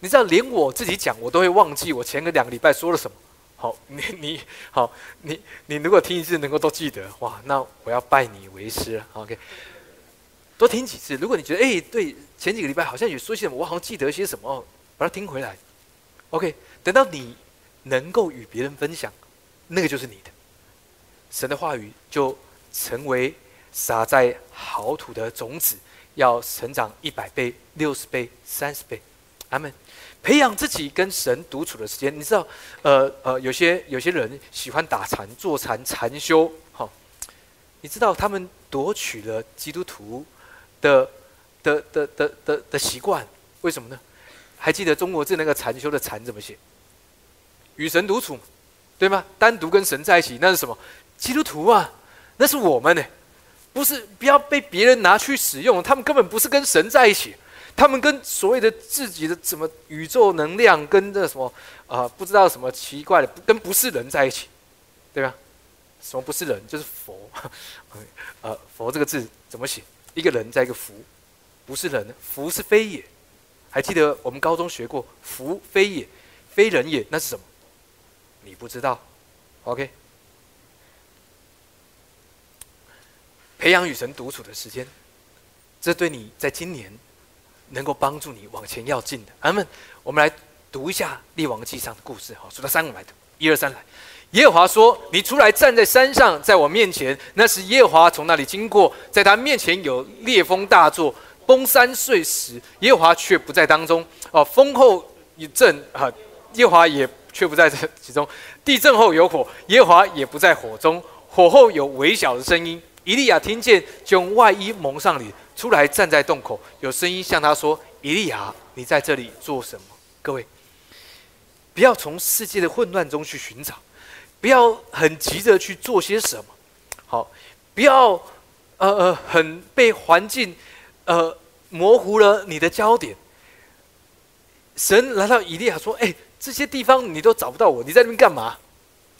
你知道，连我自己讲，我都会忘记我前个两个礼拜说了什么。好，你你好，你你如果听一次能够都记得，哇，那我要拜你为师了。OK，多听几次。如果你觉得，哎，对，前几个礼拜好像有说些什么，我好像记得些什么哦，把它听回来。OK，等到你能够与别人分享，那个就是你的，神的话语就成为。撒在好土的种子，要成长一百倍、六十倍、三十倍。阿门。培养自己跟神独处的时间，你知道，呃呃，有些有些人喜欢打禅、坐禅、禅修，好，你知道他们夺取了基督徒的的的的的的习惯，为什么呢？还记得中国字那个禅修的禅怎么写？与神独处，对吗？单独跟神在一起，那是什么？基督徒啊，那是我们呢。不是，不要被别人拿去使用。他们根本不是跟神在一起，他们跟所谓的自己的什么宇宙能量，跟这什么啊，不知道什么奇怪的，跟不是人在一起，对吧？什么不是人？就是佛。呃，佛这个字怎么写？一个人在一个福，不是人，福是非也。还记得我们高中学过福非也，非人也，那是什么？你不知道？OK。培养与神独处的时间，这对你在今年能够帮助你往前要进的。阿门。我们来读一下列王记上的故事。好，数到三，我们来读。一二三，来。耶和华说：“你出来站在山上，在我面前。那是耶和华从那里经过，在他面前有烈风大作，崩山碎石。耶和华却不在当中。哦，风后一阵，啊，耶和华也却不在这其中。地震后有火，耶和华也不在火中。火后有微小的声音。”以利亚听见，就用外衣蒙上脸，出来站在洞口，有声音向他说：“以利亚，你在这里做什么？”各位，不要从世界的混乱中去寻找，不要很急着去做些什么，好，不要呃呃很被环境呃模糊了你的焦点。神来到以利亚说：“哎，这些地方你都找不到我，你在那边干嘛？”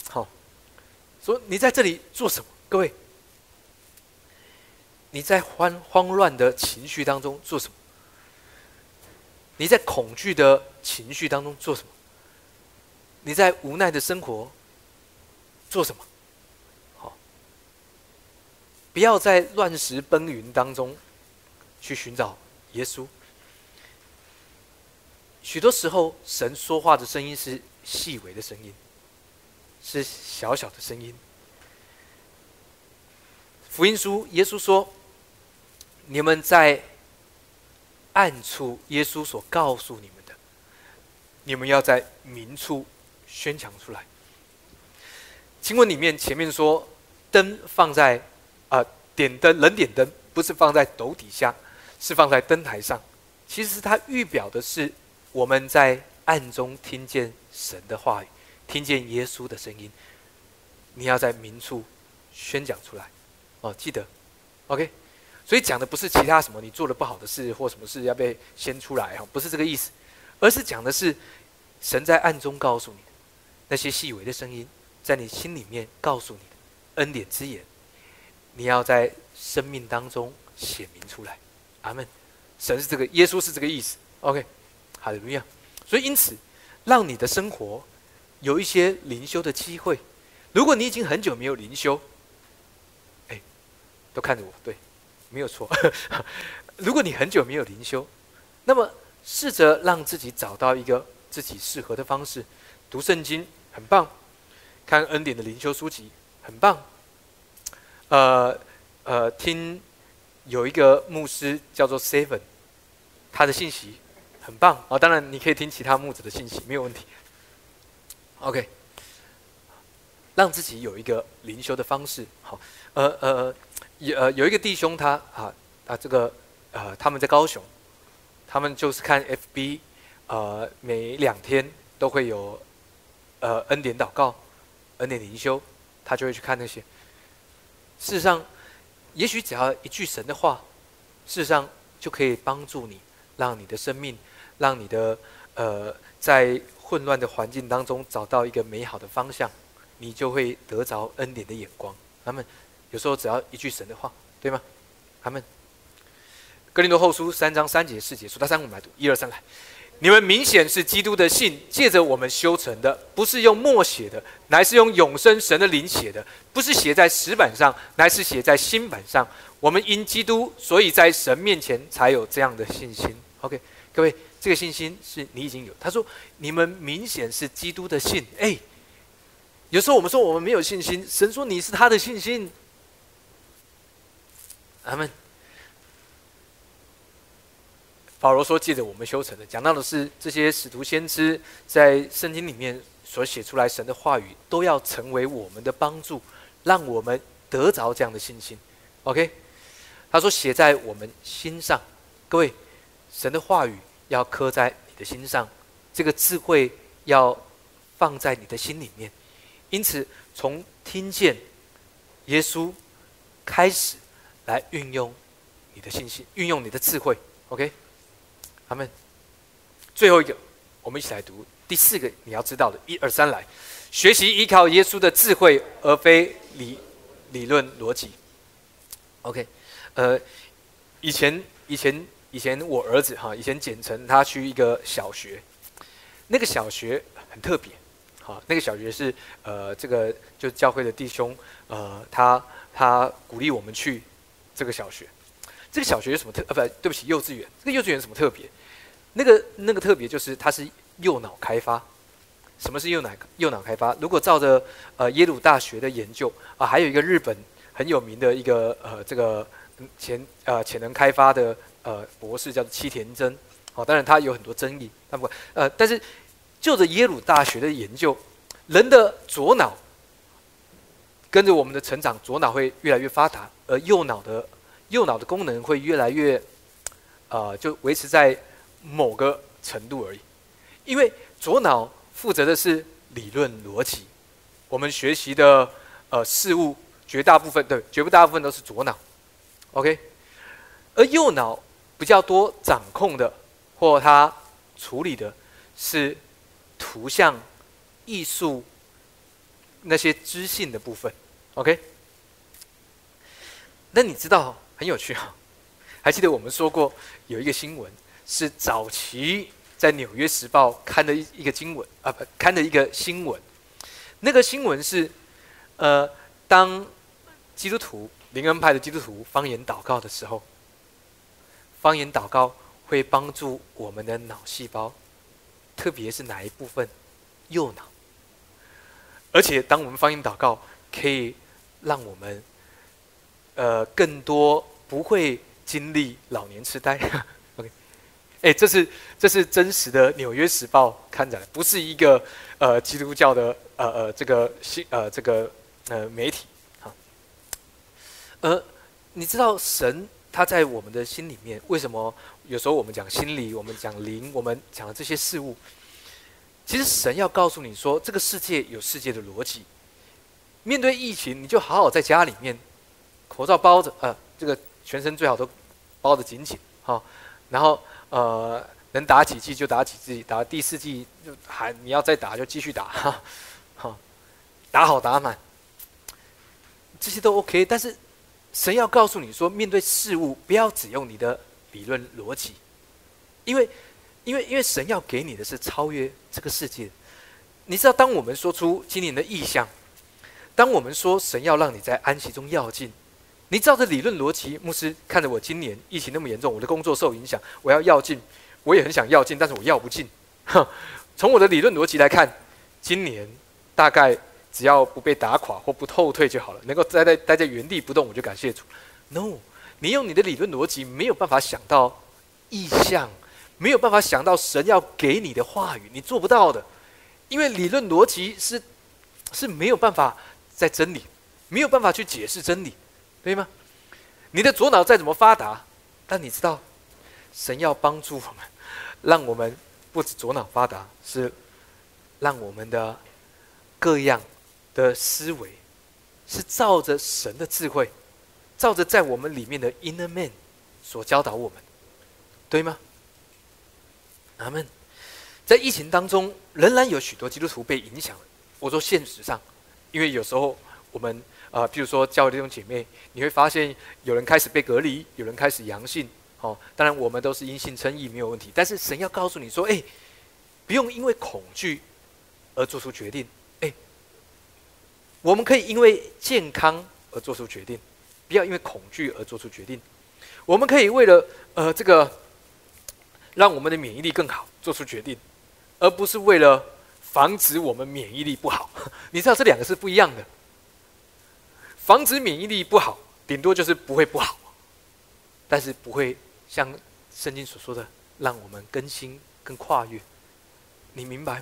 好，说你在这里做什么？各位。你在慌慌乱的情绪当中做什么？你在恐惧的情绪当中做什么？你在无奈的生活做什么？好，不要在乱石崩云当中去寻找耶稣。许多时候，神说话的声音是细微的声音，是小小的声音。福音书，耶稣说：“你们在暗处，耶稣所告诉你们的，你们要在明处。”宣讲出来。经文里面前面说，灯放在啊点灯，人点灯不是放在斗底下，是放在灯台上。其实它预表的是我们在暗中听见神的话语，听见耶稣的声音。你要在明处宣讲出来哦，记得，OK。所以讲的不是其他什么你做的不好的事或什么事要被先出来哈，不是这个意思，而是讲的是神在暗中告诉你。那些细微的声音，在你心里面告诉你的恩典之言，你要在生命当中显明出来。阿门。神是这个，耶稣是这个意思。OK，好的，怎么样？所以因此，让你的生活有一些灵修的机会。如果你已经很久没有灵修，哎，都看着我，对，没有错。如果你很久没有灵修，那么试着让自己找到一个自己适合的方式，读圣经。很棒，看恩典的灵修书籍很棒。呃呃，听有一个牧师叫做 Seven，他的信息很棒啊。当然，你可以听其他牧者的信息，没有问题。OK，让自己有一个灵修的方式。好，呃呃，有呃有一个弟兄他啊啊这个呃他们在高雄，他们就是看 FB，呃每两天都会有。呃，恩典祷告，恩典灵修，他就会去看那些。事实上，也许只要一句神的话，事实上就可以帮助你，让你的生命，让你的呃，在混乱的环境当中找到一个美好的方向，你就会得着恩典的眼光。他们有时候只要一句神的话，对吗？他们，哥林多后书三章三节四节，数到三我们来读，一二三来。你们明显是基督的信，借着我们修成的，不是用墨写的，乃是用永生神的灵写的；不是写在石板上，乃是写在新板上。我们因基督，所以在神面前才有这样的信心。OK，各位，这个信心是你已经有。他说：“你们明显是基督的信。”哎，有时候我们说我们没有信心，神说你是他的信心。阿门。保罗说：“借着我们修成的，讲到的是这些使徒先知在圣经里面所写出来神的话语，都要成为我们的帮助，让我们得着这样的信心。”OK，他说：“写在我们心上，各位，神的话语要刻在你的心上，这个智慧要放在你的心里面。因此，从听见耶稣开始，来运用你的信心，运用你的智慧。OK。”他们最后一个，我们一起来读第四个你要知道的，一二三来，学习依靠耶稣的智慧，而非理理论逻辑。OK，呃，以前以前以前我儿子哈，以前简称他去一个小学，那个小学很特别，好，那个小学是呃这个就教会的弟兄呃他他鼓励我们去这个小学。这个小学有什么特？呃，不对不起，幼稚园。这个幼稚园有什么特别？那个那个特别就是它是右脑开发。什么是右脑右脑开发？如果照着呃耶鲁大学的研究啊，还有一个日本很有名的一个呃这个潜呃潜能开发的呃博士叫做七田真。哦，当然他有很多争议。那不呃，但是就着耶鲁大学的研究，人的左脑跟着我们的成长，左脑会越来越发达，而右脑的。右脑的功能会越来越，呃，就维持在某个程度而已，因为左脑负责的是理论逻辑，我们学习的呃事物绝大部分对，绝不大部分都是左脑，OK，而右脑比较多掌控的或它处理的是图像、艺术那些知性的部分。，OK，那你知道？很有趣哈，还记得我们说过有一个新闻，是早期在《纽约时报》看的一一个经文啊，不，看的一个新闻。那个新闻是，呃，当基督徒灵恩派的基督徒方言祷告的时候，方言祷告会帮助我们的脑细胞，特别是哪一部分？右脑。而且，当我们方言祷告，可以让我们，呃，更多不会经历老年痴呆。OK，哎，这是这是真实的《纽约时报》看起来，不是一个呃基督教的呃呃这个新呃这个呃媒体啊。呃，你知道神他在我们的心里面，为什么有时候我们讲心理，我们讲灵，我们讲的这些事物？其实神要告诉你说，这个世界有世界的逻辑。面对疫情，你就好好在家里面，口罩包着，呃，这个全身最好都包得紧紧，哈。然后，呃，能打几剂就打几剂，打第四剂就还你要再打就继续打，哈，好，打好打满，这些都 OK。但是神要告诉你说，面对事物不要只用你的理论逻辑，因为。因为，因为神要给你的是超越这个世界。你知道，当我们说出今年的意向，当我们说神要让你在安息中要进，你照着理论逻辑，牧师看着我今年疫情那么严重，我的工作受影响，我要要进，我也很想要进，但是我要不进。从我的理论逻辑来看，今年大概只要不被打垮或不后退就好了，能够待在待在原地不动，我就感谢主。No，你用你的理论逻辑没有办法想到意向。没有办法想到神要给你的话语，你做不到的，因为理论逻辑是是没有办法在真理，没有办法去解释真理，对吗？你的左脑再怎么发达，但你知道，神要帮助我们，让我们不止左脑发达，是让我们的各样的思维是照着神的智慧，照着在我们里面的 inner man 所教导我们，对吗？阿门，在疫情当中，仍然有许多基督徒被影响。我说现实上，因为有时候我们啊，譬如说教会弟兄姐妹，你会发现有人开始被隔离，有人开始阳性。哦，当然我们都是阴性称义，没有问题。但是神要告诉你说，哎，不用因为恐惧而做出决定。哎，我们可以因为健康而做出决定，不要因为恐惧而做出决定。我们可以为了呃这个。让我们的免疫力更好，做出决定，而不是为了防止我们免疫力不好。你知道这两个是不一样的。防止免疫力不好，顶多就是不会不好，但是不会像圣经所说的，让我们更新、更跨越。你明白？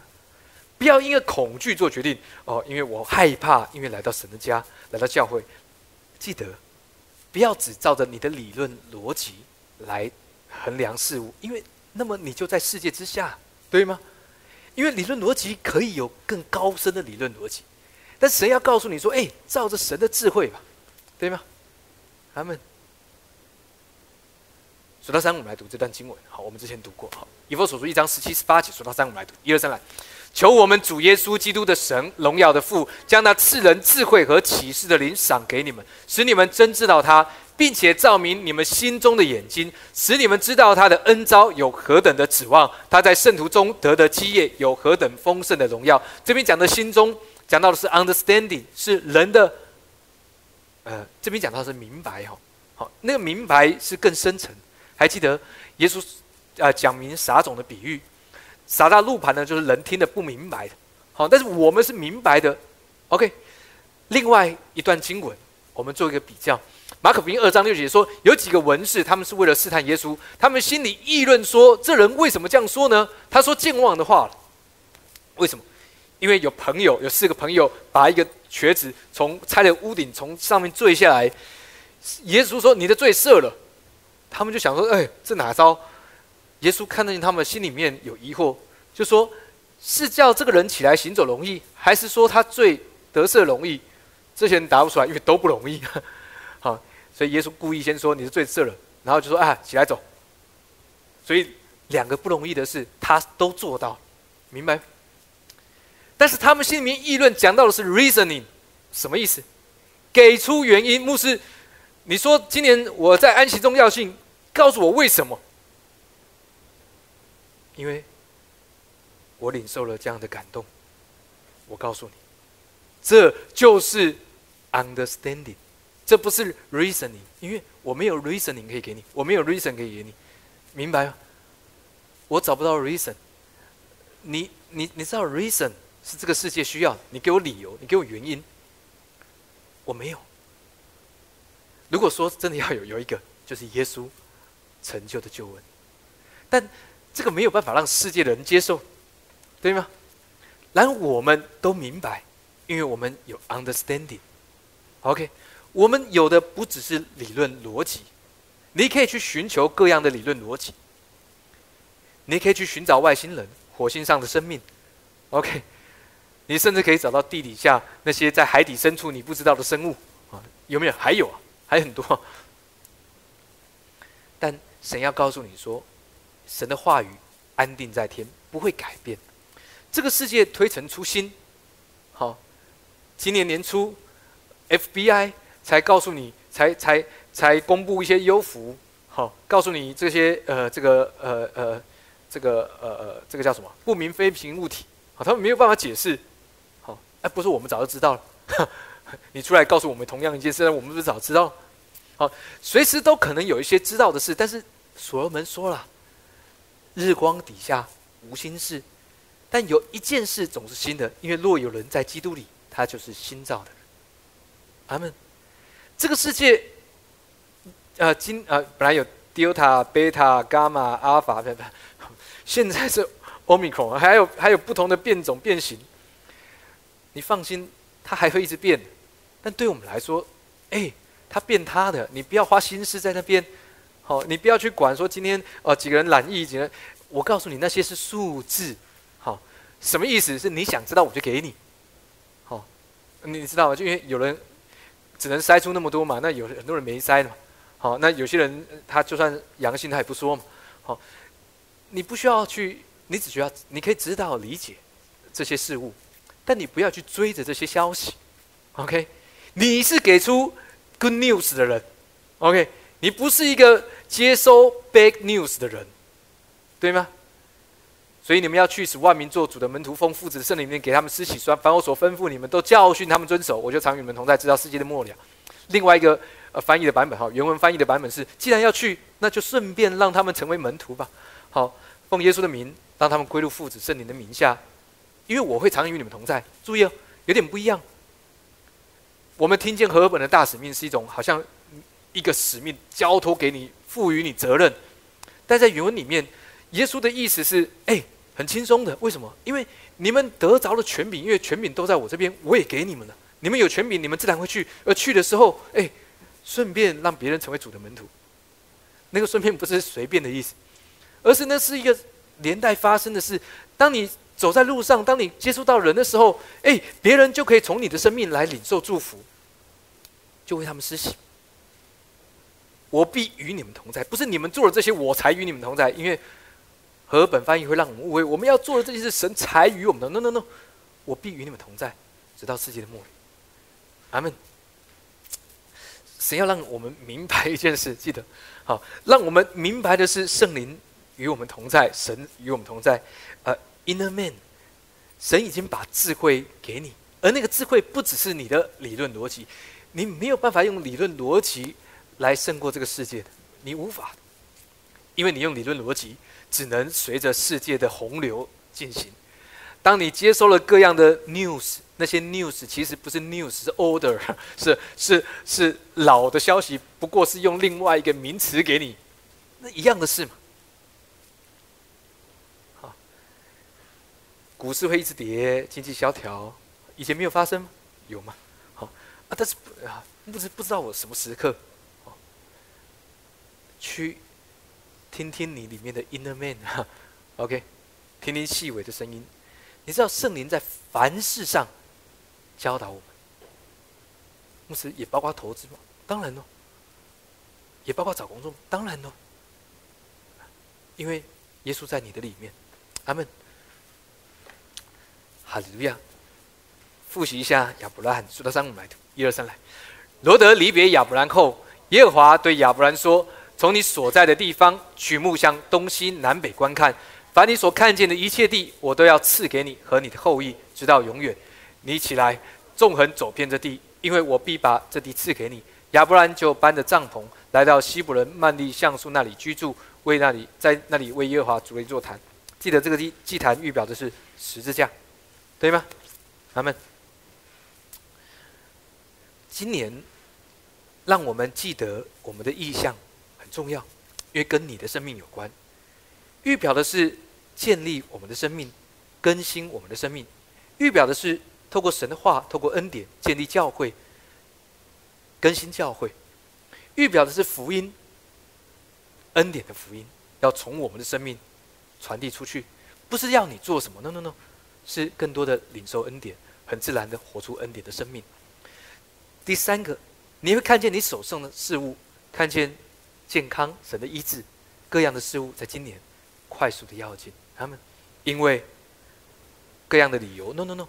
不要因为恐惧做决定哦，因为我害怕，因为来到神的家，来到教会。记得，不要只照着你的理论逻辑来衡量事物，因为。那么你就在世界之下，对吗？因为理论逻辑可以有更高深的理论逻辑，但神要告诉你说：“哎，照着神的智慧吧，对吗？”他们数到三，我们来读这段经文。好，我们之前读过。好，以弗所书一章十七、十八节，数到三，我们来读。一二三，来，求我们主耶稣基督的神，荣耀的父，将那赐人智慧和启示的灵赏给你们，使你们真知道他。并且照明你们心中的眼睛，使你们知道他的恩招有何等的指望，他在圣徒中得的基业有何等丰盛的荣耀。这边讲的心中，讲到的是 understanding，是人的，呃，这边讲到是明白哈，好，那个明白是更深层。还记得耶稣啊讲明撒种的比喻，撒到路盘呢，就是人听得不明白的，好，但是我们是明白的。OK，另外一段经文，我们做一个比较。马可福音二章六节说，有几个文士，他们是为了试探耶稣，他们心里议论说：“这人为什么这样说呢？”他说健忘的话了。为什么？因为有朋友，有四个朋友把一个瘸子从拆了屋顶从上面坠下来。耶稣说：“你的罪赦了。”他们就想说：“哎，这哪招？”耶稣看得见他们心里面有疑惑，就说：“是叫这个人起来行走容易，还是说他最得赦容易？”这些人答不出来，因为都不容易。好。所以耶稣故意先说你是最赦了，然后就说啊起来走。所以两个不容易的事，他都做到，明白？但是他们心里面议论讲到的是 reasoning，什么意思？给出原因。牧师，你说今年我在安息中要信，告诉我为什么？因为我领受了这样的感动。我告诉你，这就是 understanding，这不是 reasoning，因为我没有 reasoning 可以给你，我没有 reason 可以给你，明白吗？我找不到 reason，你你你知道 reason 是这个世界需要，你给我理由，你给我原因，我没有。如果说真的要有有一个，就是耶稣成就的救恩，但这个没有办法让世界的人接受，对吗？然后我们都明白，因为我们有 understanding。OK，我们有的不只是理论逻辑，你可以去寻求各样的理论逻辑，你可以去寻找外星人、火星上的生命。OK，你甚至可以找到地底下那些在海底深处你不知道的生物啊，有没有？还有啊。还很多，但神要告诉你说，神的话语安定在天，不会改变。这个世界推陈出新，好，今年年初，FBI 才告诉你，才才才公布一些优福，好，告诉你这些呃，这个呃呃，这个呃呃，这个叫什么不明飞行物体？好，他们没有办法解释，好，哎，不是我们早就知道了。你出来告诉我们同样一件事，我们不是早知道？好，随时都可能有一些知道的事，但是所罗门说了：“日光底下无新事，但有一件事总是新的，因为若有人在基督里，他就是新造的人。”阿门。这个世界，呃，今呃本来有 Delta、Beta、Gamma、Alpha，现在是 Omicron，还有还有不同的变种变形。你放心，它还会一直变。但对我们来说，哎，它变它的，你不要花心思在那边。好，你不要去管说今天呃几个人染疫，几个人，我告诉你那些是数字。好，什么意思？是你想知道我就给你。好，你知道吗？就因为有人只能筛出那么多嘛，那有很多人没筛嘛。好，那有些人他就算阳性他也不说嘛。好，你不需要去，你只需要你可以知道理解这些事物，但你不要去追着这些消息。OK。你是给出 good news 的人，OK？你不是一个接收 bad news 的人，对吗？所以你们要去使万民做主的门徒，奉父子圣灵面给他们施洗，说凡我所吩咐你们，都教训他们遵守，我就常与你们同在，直到世界的末了。另外一个呃翻译的版本哈，原文翻译的版本是：既然要去，那就顺便让他们成为门徒吧。好，奉耶稣的名，让他们归入父子圣灵的名下，因为我会常与你们同在。注意哦，有点不一样。我们听见和本的大使命是一种好像一个使命交托给你，赋予你责任。但在原文里面，耶稣的意思是：哎，很轻松的。为什么？因为你们得着了权柄，因为权柄都在我这边，我也给你们了。你们有权柄，你们自然会去。而去的时候，哎，顺便让别人成为主的门徒。那个顺便不是随便的意思，而是那是一个连带发生的事。当你走在路上，当你接触到人的时候，哎，别人就可以从你的生命来领受祝福。就为他们施洗，我必与你们同在。不是你们做了这些，我才与你们同在。因为和本翻译会让我们误会，我们要做的这件事，神才与我们同。No No No，我必与你们同在，直到世界的末日。阿门。神要让我们明白一件事，记得好，让我们明白的是圣灵与我们同在，神与我们同在。呃，Inner Man，神已经把智慧给你，而那个智慧不只是你的理论逻辑。你没有办法用理论逻辑来胜过这个世界的，你无法，因为你用理论逻辑只能随着世界的洪流进行。当你接收了各样的 news，那些 news 其实不是 news，是 order，是是是老的消息，不过是用另外一个名词给你，那一样的事嘛。好，股市会一直跌，经济萧条，以前没有发生有吗？有吗？但是啊，不知不知道我什么时刻，去听听你里面的 inner man 哈，OK，听听细微的声音。你知道圣灵在凡事上教导我们，牧师也包括投资吗？当然喽，也包括找工作？当然喽，因为耶稣在你的里面，阿门，哈利路亚。复习一下亚伯拉罕，数到三五来读。一二三来，罗德离别亚伯兰后，耶和华对亚伯兰说：“从你所在的地方举目向东西南北观看，凡你所看见的一切地，我都要赐给你和你的后裔，直到永远。你起来，纵横走遍这地，因为我必把这地赐给你。亚伯兰就搬着帐篷，来到希伯伦曼利橡树那里居住，为那里在那里为耶和华筑了一座坛。记得这个祭祭坛预表的是十字架，对吗？阿们今年让我们记得我们的意向重要，因为跟你的生命有关。预表的是建立我们的生命，更新我们的生命；预表的是透过神的话，透过恩典建立教会，更新教会；预表的是福音，恩典的福音要从我们的生命传递出去，不是要你做什么，no no no，是更多的领受恩典，很自然的活出恩典的生命。第三个，你会看见你手上的事物，看见健康、神的医治，各样的事物，在今年。快速的要紧，他们因为各样的理由，no no no，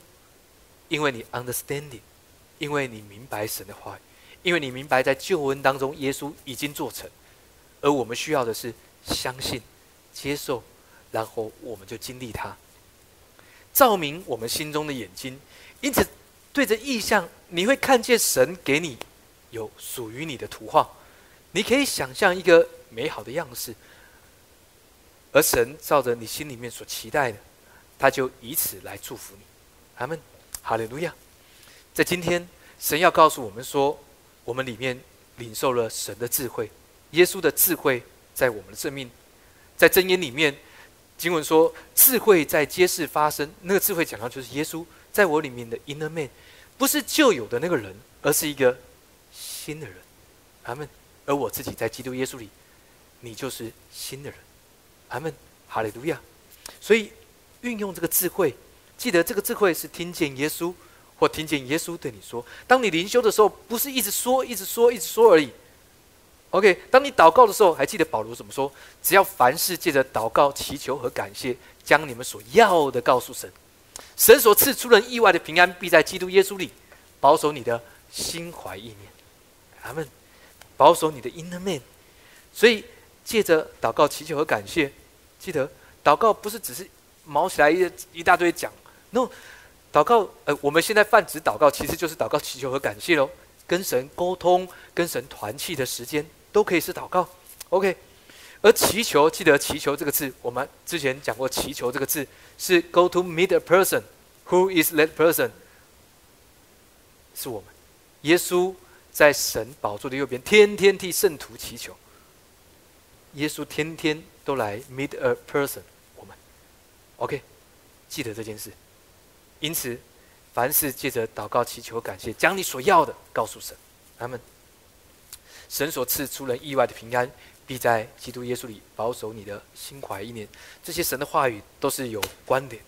因为你 understanding，因为你明白神的话，因为你明白在救恩当中耶稣已经做成，而我们需要的是相信、接受，然后我们就经历它，照明我们心中的眼睛。因此，对着意象，你会看见神给你有属于你的图画，你可以想象一个美好的样式。而神照着你心里面所期待的，他就以此来祝福你。阿门，哈利路亚。在今天，神要告诉我们说，我们里面领受了神的智慧，耶稣的智慧在我们的生命。在真言里面，经文说，智慧在揭示发生。那个智慧讲到就是耶稣在我里面的 inner man，不是旧有的那个人，而是一个新的人。阿门。而我自己在基督耶稣里，你就是新的人。阿们哈利路亚，所以运用这个智慧，记得这个智慧是听见耶稣，或听见耶稣对你说。当你灵修的时候，不是一直说、一直说、一直说而已。OK，当你祷告的时候，还记得保罗怎么说？只要凡事借着祷告、祈求和感谢，将你们所要的告诉神，神所赐出人意外的平安，必在基督耶稣里保守你的心怀意念。阿们保守你的 inner man，所以借着祷告、祈求和感谢。记得祷告不是只是毛起来一一大堆讲，no，祷告呃，我们现在泛指祷告，其实就是祷告、祈求和感谢喽。跟神沟通、跟神团契的时间都可以是祷告，OK。而祈求，记得祈求这个字，我们之前讲过，祈求这个字是 go to meet a person，who is that person？是我们，耶稣在神宝座的右边，天天替圣徒祈求。耶稣天天。都来 meet a person，我们，OK，记得这件事。因此，凡事借着祷告、祈求、感谢，将你所要的告诉神。他们，神所赐出人意外的平安，必在基督耶稣里保守你的心怀意念。这些神的话语都是有观点，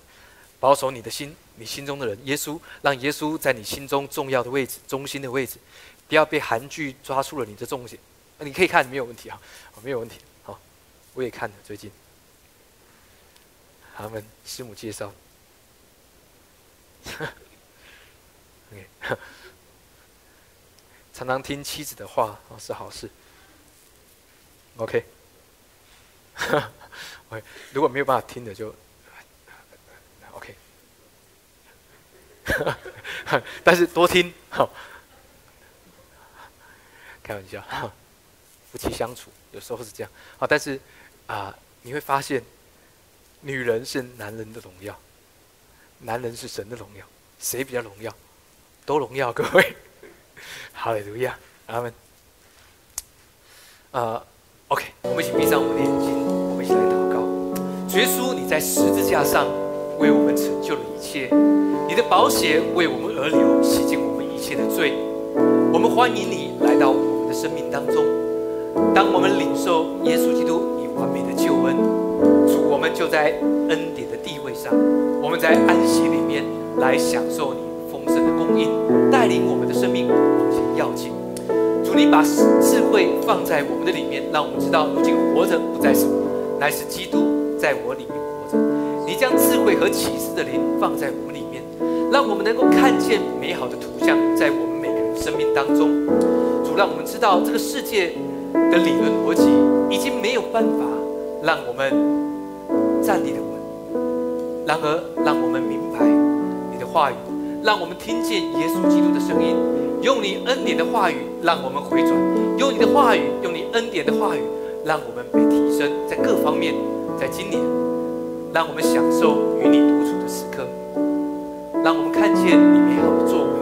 保守你的心，你心中的人，耶稣，让耶稣在你心中重要的位置、中心的位置，不要被韩剧抓住了你的重点。你可以看，没有问题啊，没有问题。好我也看了最近，他们师母介绍，OK，常常听妻子的话是好事，OK，OK，如果没有办法听的就，OK，但是多听好，开玩笑，夫妻相处有时候是这样啊，但是。啊，你会发现，女人是男人的荣耀，男人是神的荣耀，谁比较荣耀？都荣耀，各位。哈利路亚，阿门。啊，OK，我们一起闭上我们的眼睛，我们一起来祷告。主耶稣，你在十字架上为我们成就了一切，你的宝血为我们而流，洗净我们一切的罪。我们欢迎你来到生命当中。当我们领受耶稣基督以。完美的救恩，主，我们就在恩典的地位上，我们在安息里面来享受你丰盛的供应，带领我们的生命往前要进。主，你把智慧放在我们的里面，让我们知道如今活着不再是我，乃是基督在我里面活着。你将智慧和启示的灵放在我们里面，让我们能够看见美好的图像在我们每个人生命当中。让我们知道这个世界。的理论逻辑已经没有办法让我们站立的稳。然而，让我们明白你的话语，让我们听见耶稣基督的声音，用你恩典的话语让我们回转，用你的话语，用你恩典的话语，让我们被提升在各方面。在今年，让我们享受与你独处的时刻，让我们看见你美好的作为，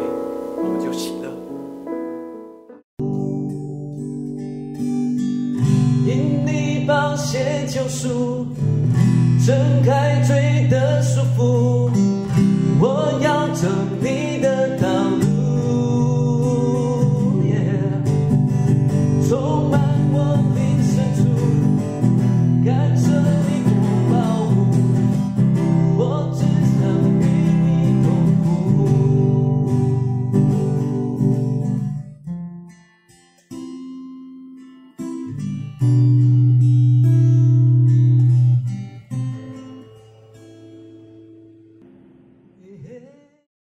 我们就喜睁开嘴的束缚。